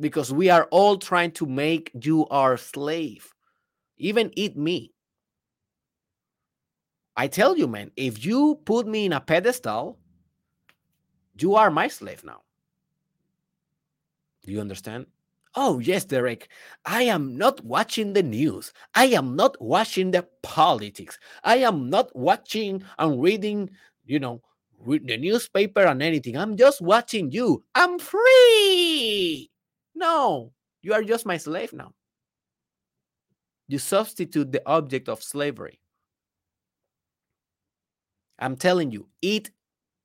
Because we are all trying to make you our slave. Even eat me. I tell you, man, if you put me in a pedestal, you are my slave now. Do you understand? Oh, yes, Derek. I am not watching the news. I am not watching the politics. I am not watching and reading, you know, read the newspaper and anything. I'm just watching you. I'm free. No, you are just my slave now. You substitute the object of slavery. I'm telling you, eat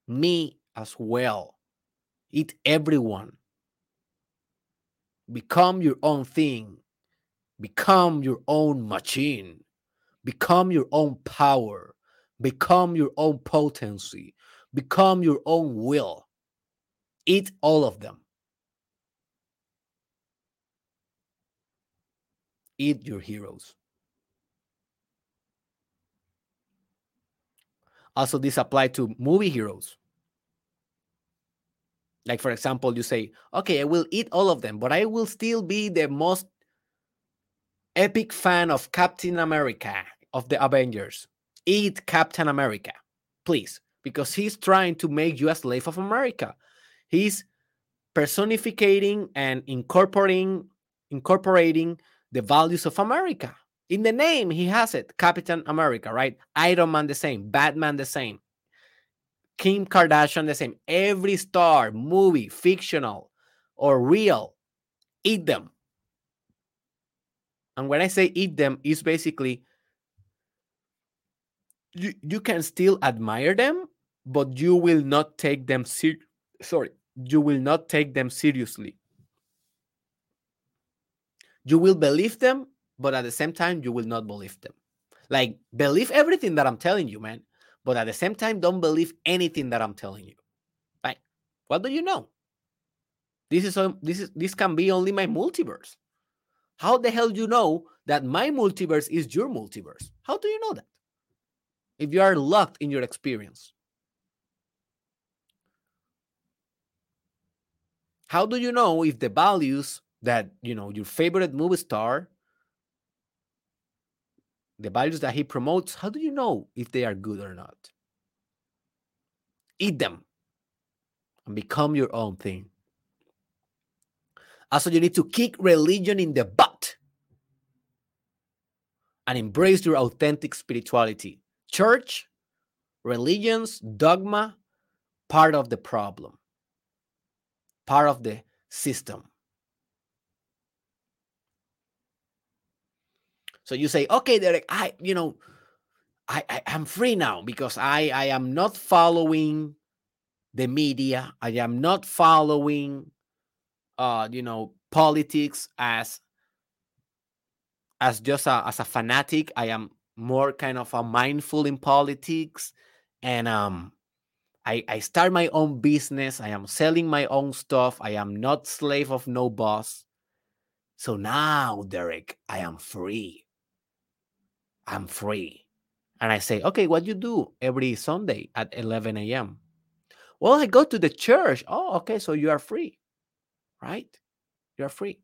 me as well. Eat everyone Become your own thing. Become your own machine. Become your own power. Become your own potency. Become your own will. Eat all of them. Eat your heroes. Also, this apply to movie heroes. Like, for example, you say, okay, I will eat all of them, but I will still be the most epic fan of Captain America, of the Avengers. Eat Captain America, please, because he's trying to make you a slave of America. He's personificating and incorporating incorporating the values of America. In the name, he has it, Captain America, right? Iron Man the same, Batman the same. Kim Kardashian the same. Every star, movie, fictional or real, eat them. And when I say eat them, it's basically you, you can still admire them, but you will not take them ser- sorry, you will not take them seriously. You will believe them, but at the same time, you will not believe them. Like believe everything that I'm telling you, man but at the same time, don't believe anything that I'm telling you. Right? What do you know? This is this is this can be only my multiverse. How the hell do you know that my multiverse is your multiverse? How do you know that? If you are locked in your experience. How do you know if the values that you know your favorite movie star the values that he promotes, how do you know if they are good or not? Eat them and become your own thing. Also, you need to kick religion in the butt and embrace your authentic spirituality. Church, religions, dogma, part of the problem, part of the system. So you say, okay, Derek, I, you know, I, I am free now because I, I am not following the media. I am not following, uh, you know, politics as as just a, as a fanatic. I am more kind of a mindful in politics, and um, I I start my own business. I am selling my own stuff. I am not slave of no boss. So now, Derek, I am free. I'm free. And I say, okay, what you do every Sunday at 11 a.m.? Well, I go to the church. Oh, okay, so you are free, right? You're free.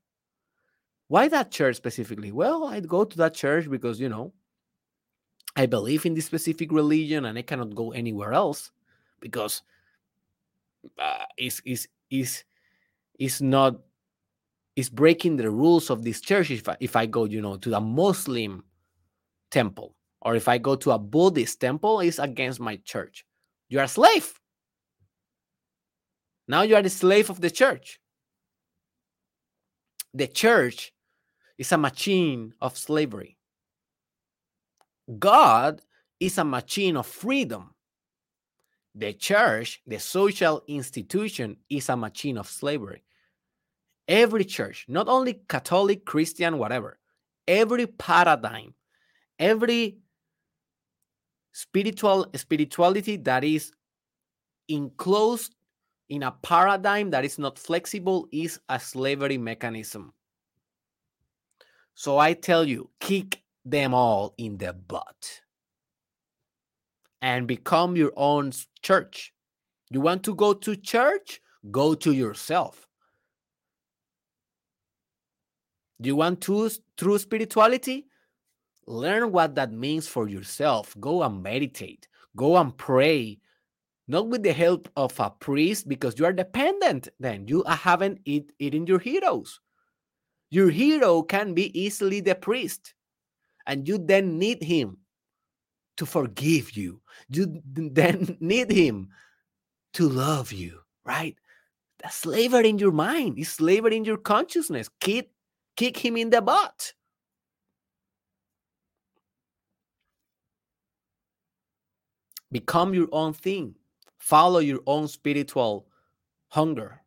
Why that church specifically? Well, I go to that church because, you know, I believe in this specific religion and I cannot go anywhere else because uh, it's, it's, it's, it's not, it's breaking the rules of this church if I, if I go, you know, to the Muslim temple or if I go to a Buddhist temple, it's against my church. You are a slave. Now you are the slave of the church. The church is a machine of slavery. God is a machine of freedom. The church, the social institution, is a machine of slavery. Every church, not only Catholic, Christian, whatever, every paradigm, every spiritual spirituality that is enclosed in a paradigm that is not flexible is a slavery mechanism. So I tell you, kick them all in the butt and become your own church. You want to go to church? Go to yourself. You want true, true spirituality? Learn what that means for yourself. Go and meditate. Go and pray. Not with the help of a priest because you are dependent. Then you haven't eat, eaten your heroes. Your hero can be easily the priest, and you then need him to forgive you. You then need him to love you, right? The slavery in your mind is slavery in your consciousness. Kick, kick him in the butt. Become your own thing. Follow your own spiritual hunger.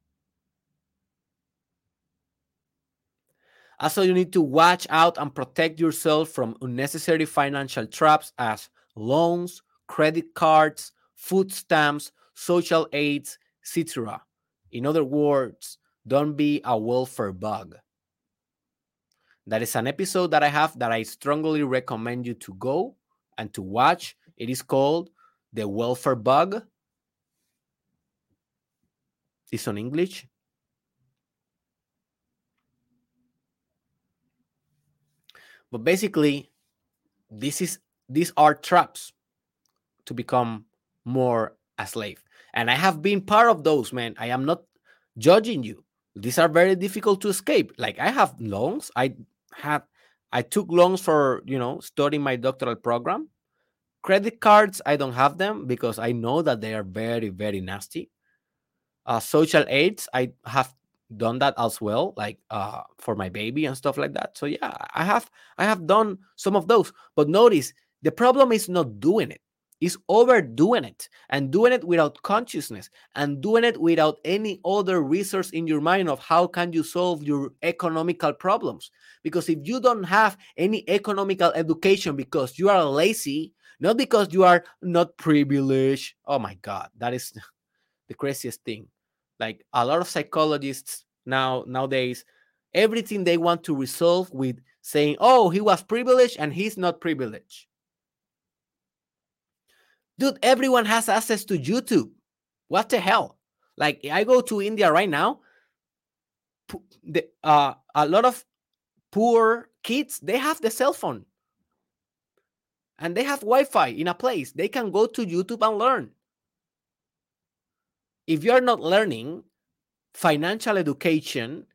Also, you need to watch out and protect yourself from unnecessary financial traps as loans, credit cards, food stamps, social aids, etc. In other words, don't be a welfare bug. That is an episode that I have that I strongly recommend you to go and to watch. It is called The Welfare Bug. It's on English. But basically, this is these are traps to become more a slave. And I have been part of those, man. I am not judging you. These are very difficult to escape. Like I have loans. I have I took loans for, you know, studying my doctoral program. Credit cards, I don't have them because I know that they are very, very nasty. Uh, social aids, I have done that as well like uh for my baby and stuff like that. So yeah i have i have done some of those. But notice the problem is not doing it. Is overdoing it and doing it without consciousness and doing it without any other resource in your mind of how can you solve your economical problems. Because if you don't have any economical education because you are lazy not because you are not privileged. Oh my god that is the craziest thing. Like a lot of psychologists now nowadays everything they want to resolve with saying oh he was privileged and he's not privileged. Dude everyone has access to youtube. What the hell? Like i go to india right now the, uh, a lot of poor kids they have the cell phone and they have wi-fi in a place they can go to youtube and learn if you're not learning financial education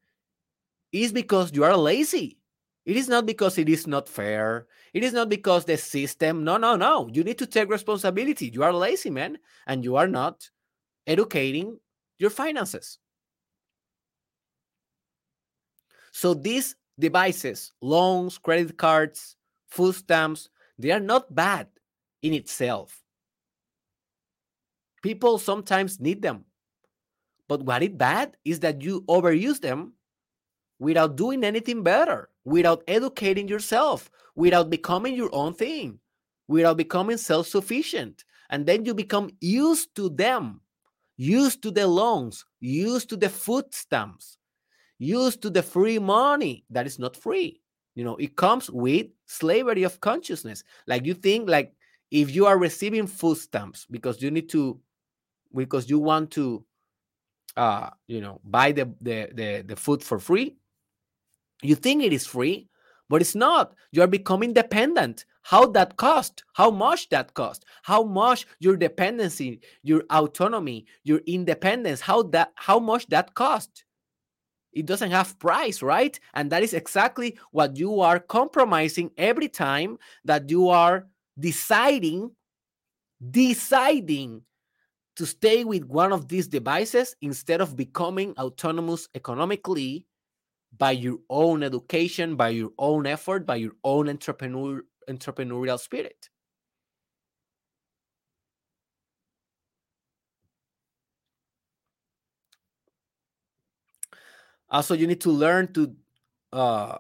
is because you are lazy. It is not because it is not fair. It is not because the system. No, no, no. You need to take responsibility. You are lazy, man, and you are not educating your finances. So these devices, loans, credit cards, food stamps, they are not bad in itself. People sometimes need them. But what is bad is that you overuse them without doing anything better, without educating yourself, without becoming your own thing, without becoming self sufficient. And then you become used to them, used to the loans, used to the food stamps, used to the free money that is not free. You know, it comes with slavery of consciousness. Like you think, like if you are receiving food stamps because you need to, because you want to uh, you know, buy the, the the the food for free. You think it is free, but it's not. You are becoming dependent. How that cost? How much that cost? How much your dependency, your autonomy, your independence? How that? How much that cost? It doesn't have price, right? And that is exactly what you are compromising every time that you are deciding, deciding to stay with one of these devices instead of becoming autonomous economically by your own education, by your own effort, by your own entrepreneur, entrepreneurial spirit. Also, you need to learn to uh,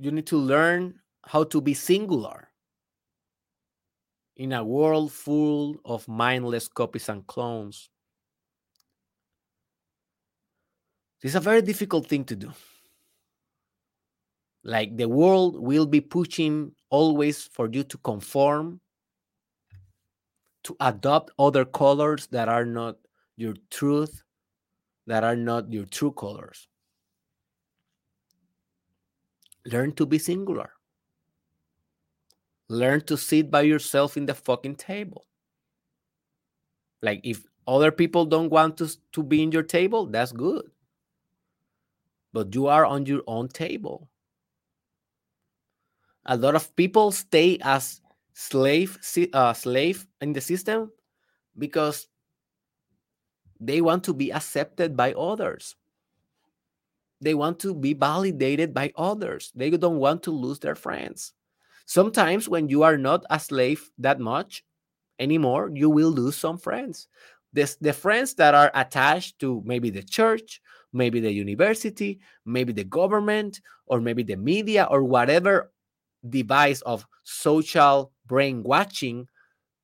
you need to learn how to be singular in a world full of mindless copies and clones. It's a very difficult thing to do. Like the world will be pushing always for you to conform, to adopt other colors that are not your truth, that are not your true colors. Learn to be singular. Learn to sit by yourself in the fucking table. Like if other people don't want to, to be in your table, that's good. But you are on your own table. A lot of people stay as slave uh, slave in the system because they want to be accepted by others they want to be validated by others. They don't want to lose their friends. Sometimes, when you are not a slave that much anymore, you will lose some friends. This, the friends that are attached to maybe the church, maybe the university, maybe the government, or maybe the media, or whatever device of social brainwashing,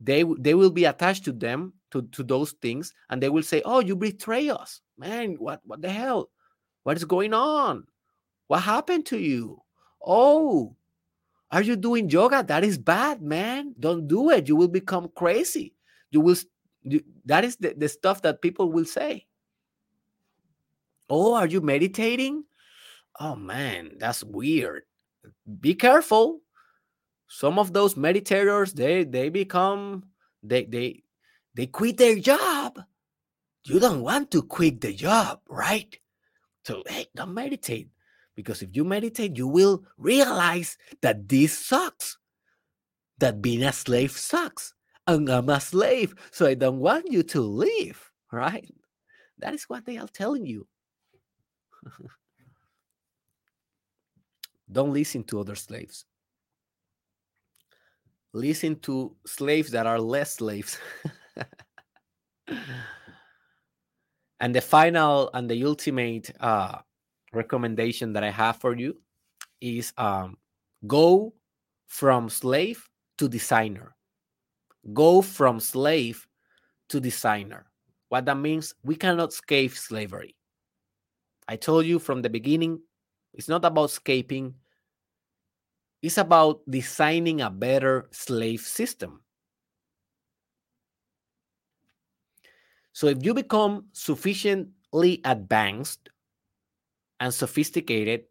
they, they will be attached to them, to, to those things, and they will say, Oh, you betray us. Man, what, what the hell? What is going on? What happened to you? Oh, are you doing yoga? That is bad, man. Don't do it. You will become crazy. You will, you, that is the, the stuff that people will say. Oh, are you meditating? Oh, man, that's weird. Be careful. Some of those meditators, they they become they they they quit their job. You don't want to quit the job, right? So, hey, don't meditate. Because if you meditate, you will realize that this sucks. That being a slave sucks. And I'm a slave, so I don't want you to leave, right? That is what they are telling you. don't listen to other slaves. Listen to slaves that are less slaves. And the final and the ultimate uh, recommendation that I have for you is um, go from slave to designer. Go from slave to designer. What that means, we cannot escape slavery. I told you from the beginning, it's not about escaping, it's about designing a better slave system. So if you become sufficiently advanced and sophisticated,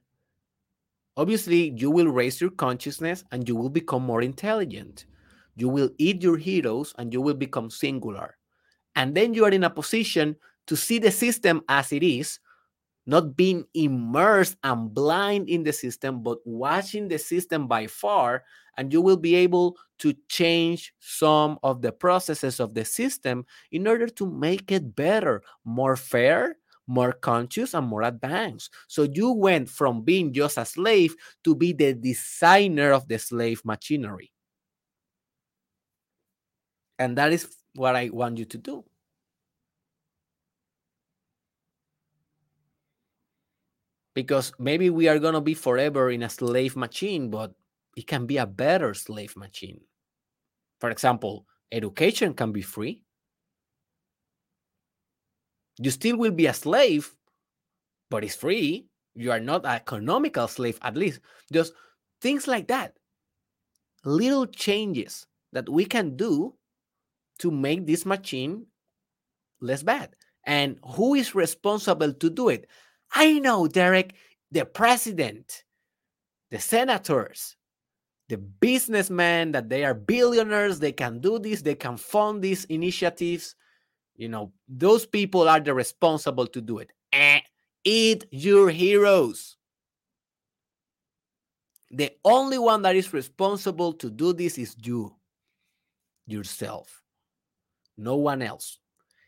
obviously you will raise your consciousness and you will become more intelligent. You will eat your heroes and you will become singular. And then you are in a position to see the system as it is not being immersed and blind in the system, but watching the system by far, and you will be able to change some of the processes of the system in order to make it better, more fair, more conscious, and more advanced. So you went from being just a slave to be the designer of the slave machinery. And that is what I want you to do. Because maybe we are going to be forever in a slave machine, but it can be a better slave machine. For example, education can be free. You still will be a slave, but it's free. You are not an economical slave, at least. Just things like that. Little changes that we can do to make this machine less bad. And who is responsible to do it? I know, Derek, the president, the senators, the businessmen that they are billionaires, they can do this, they can fund these initiatives. You know, those people are the responsible to do it. Eh, eat your heroes. The only one that is responsible to do this is you, yourself, no one else.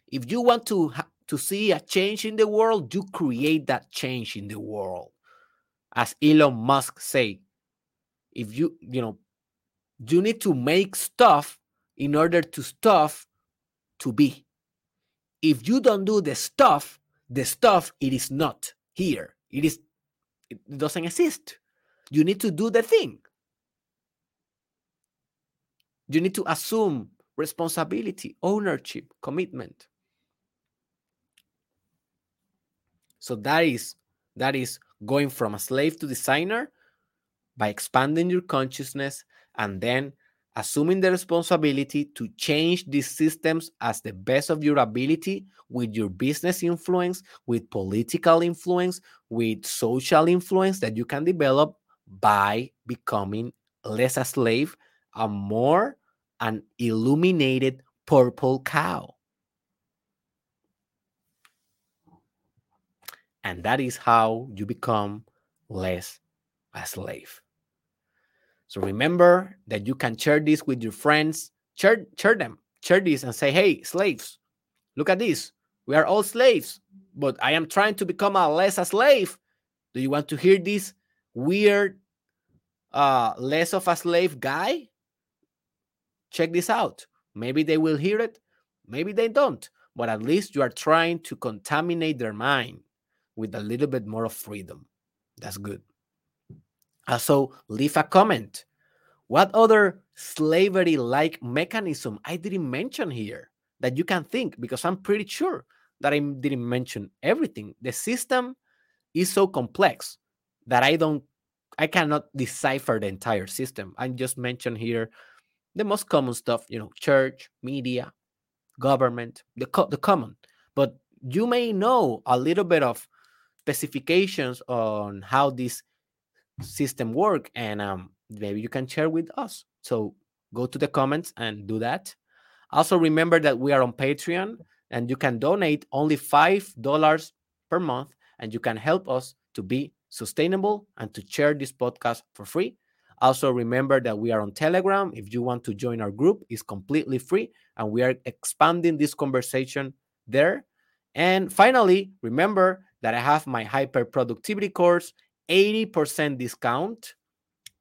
If you want to to see a change in the world, you create that change in the world. As Elon Musk say, if you you know, you need to make stuff in order to stuff to be. If you don't do the stuff, the stuff it is not here. It is it doesn't exist. You need to do the thing. You need to assume responsibility, ownership, commitment. So that is that is going from a slave to designer by expanding your consciousness and then assuming the responsibility to change these systems as the best of your ability with your business influence, with political influence, with social influence that you can develop by becoming less a slave and more an illuminated purple cow. And that is how you become less a slave. So remember that you can share this with your friends, share, share them, share this and say, hey, slaves, look at this. We are all slaves, but I am trying to become a less a slave. Do you want to hear this weird, uh, less of a slave guy? Check this out. Maybe they will hear it, maybe they don't, but at least you are trying to contaminate their mind with a little bit more of freedom. That's good. Also, leave a comment. What other slavery like mechanism I didn't mention here that you can think? Because I'm pretty sure that I didn't mention everything. The system is so complex that I don't, I cannot decipher the entire system. I just mentioned here the most common stuff, you know, church, media, government, the, co- the common. But you may know a little bit of specifications on how this system work and um, maybe you can share with us. So go to the comments and do that. Also remember that we are on patreon and you can donate only five dollars per month and you can help us to be sustainable and to share this podcast for free. Also remember that we are on telegram. If you want to join our group it's completely free and we are expanding this conversation there. And finally remember that I have my hyper productivity course, 80% discount.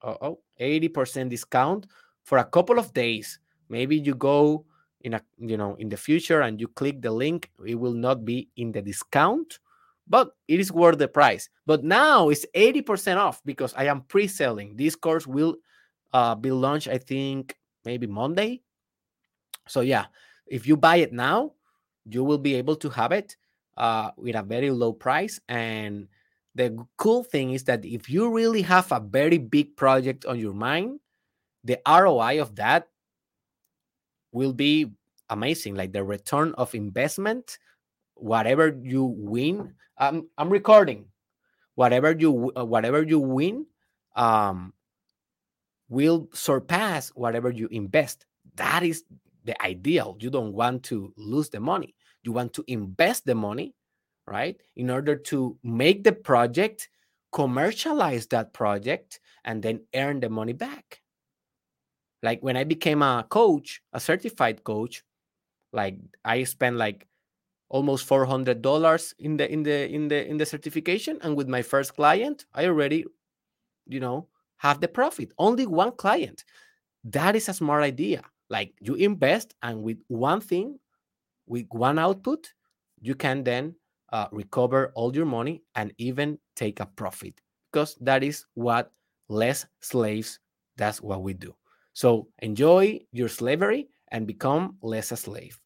Oh, 80% discount for a couple of days. Maybe you go in a you know in the future and you click the link, it will not be in the discount, but it is worth the price. But now it's 80% off because I am pre-selling. This course will uh, be launched, I think, maybe Monday. So yeah, if you buy it now, you will be able to have it uh, with a very low price. And the cool thing is that if you really have a very big project on your mind, the ROI of that will be amazing. Like the return of investment, whatever you win. I'm I'm recording. Whatever you uh, whatever you win, um, will surpass whatever you invest. That is the ideal. You don't want to lose the money you want to invest the money right in order to make the project commercialize that project and then earn the money back. Like when i became a coach a certified coach like i spent like almost $400 in the in the in the in the certification and with my first client i already you know have the profit. Only one client. That is a smart idea. Like you invest and with one thing with one output, you can then uh, recover all your money and even take a profit because that is what less slaves, that's what we do. So enjoy your slavery and become less a slave.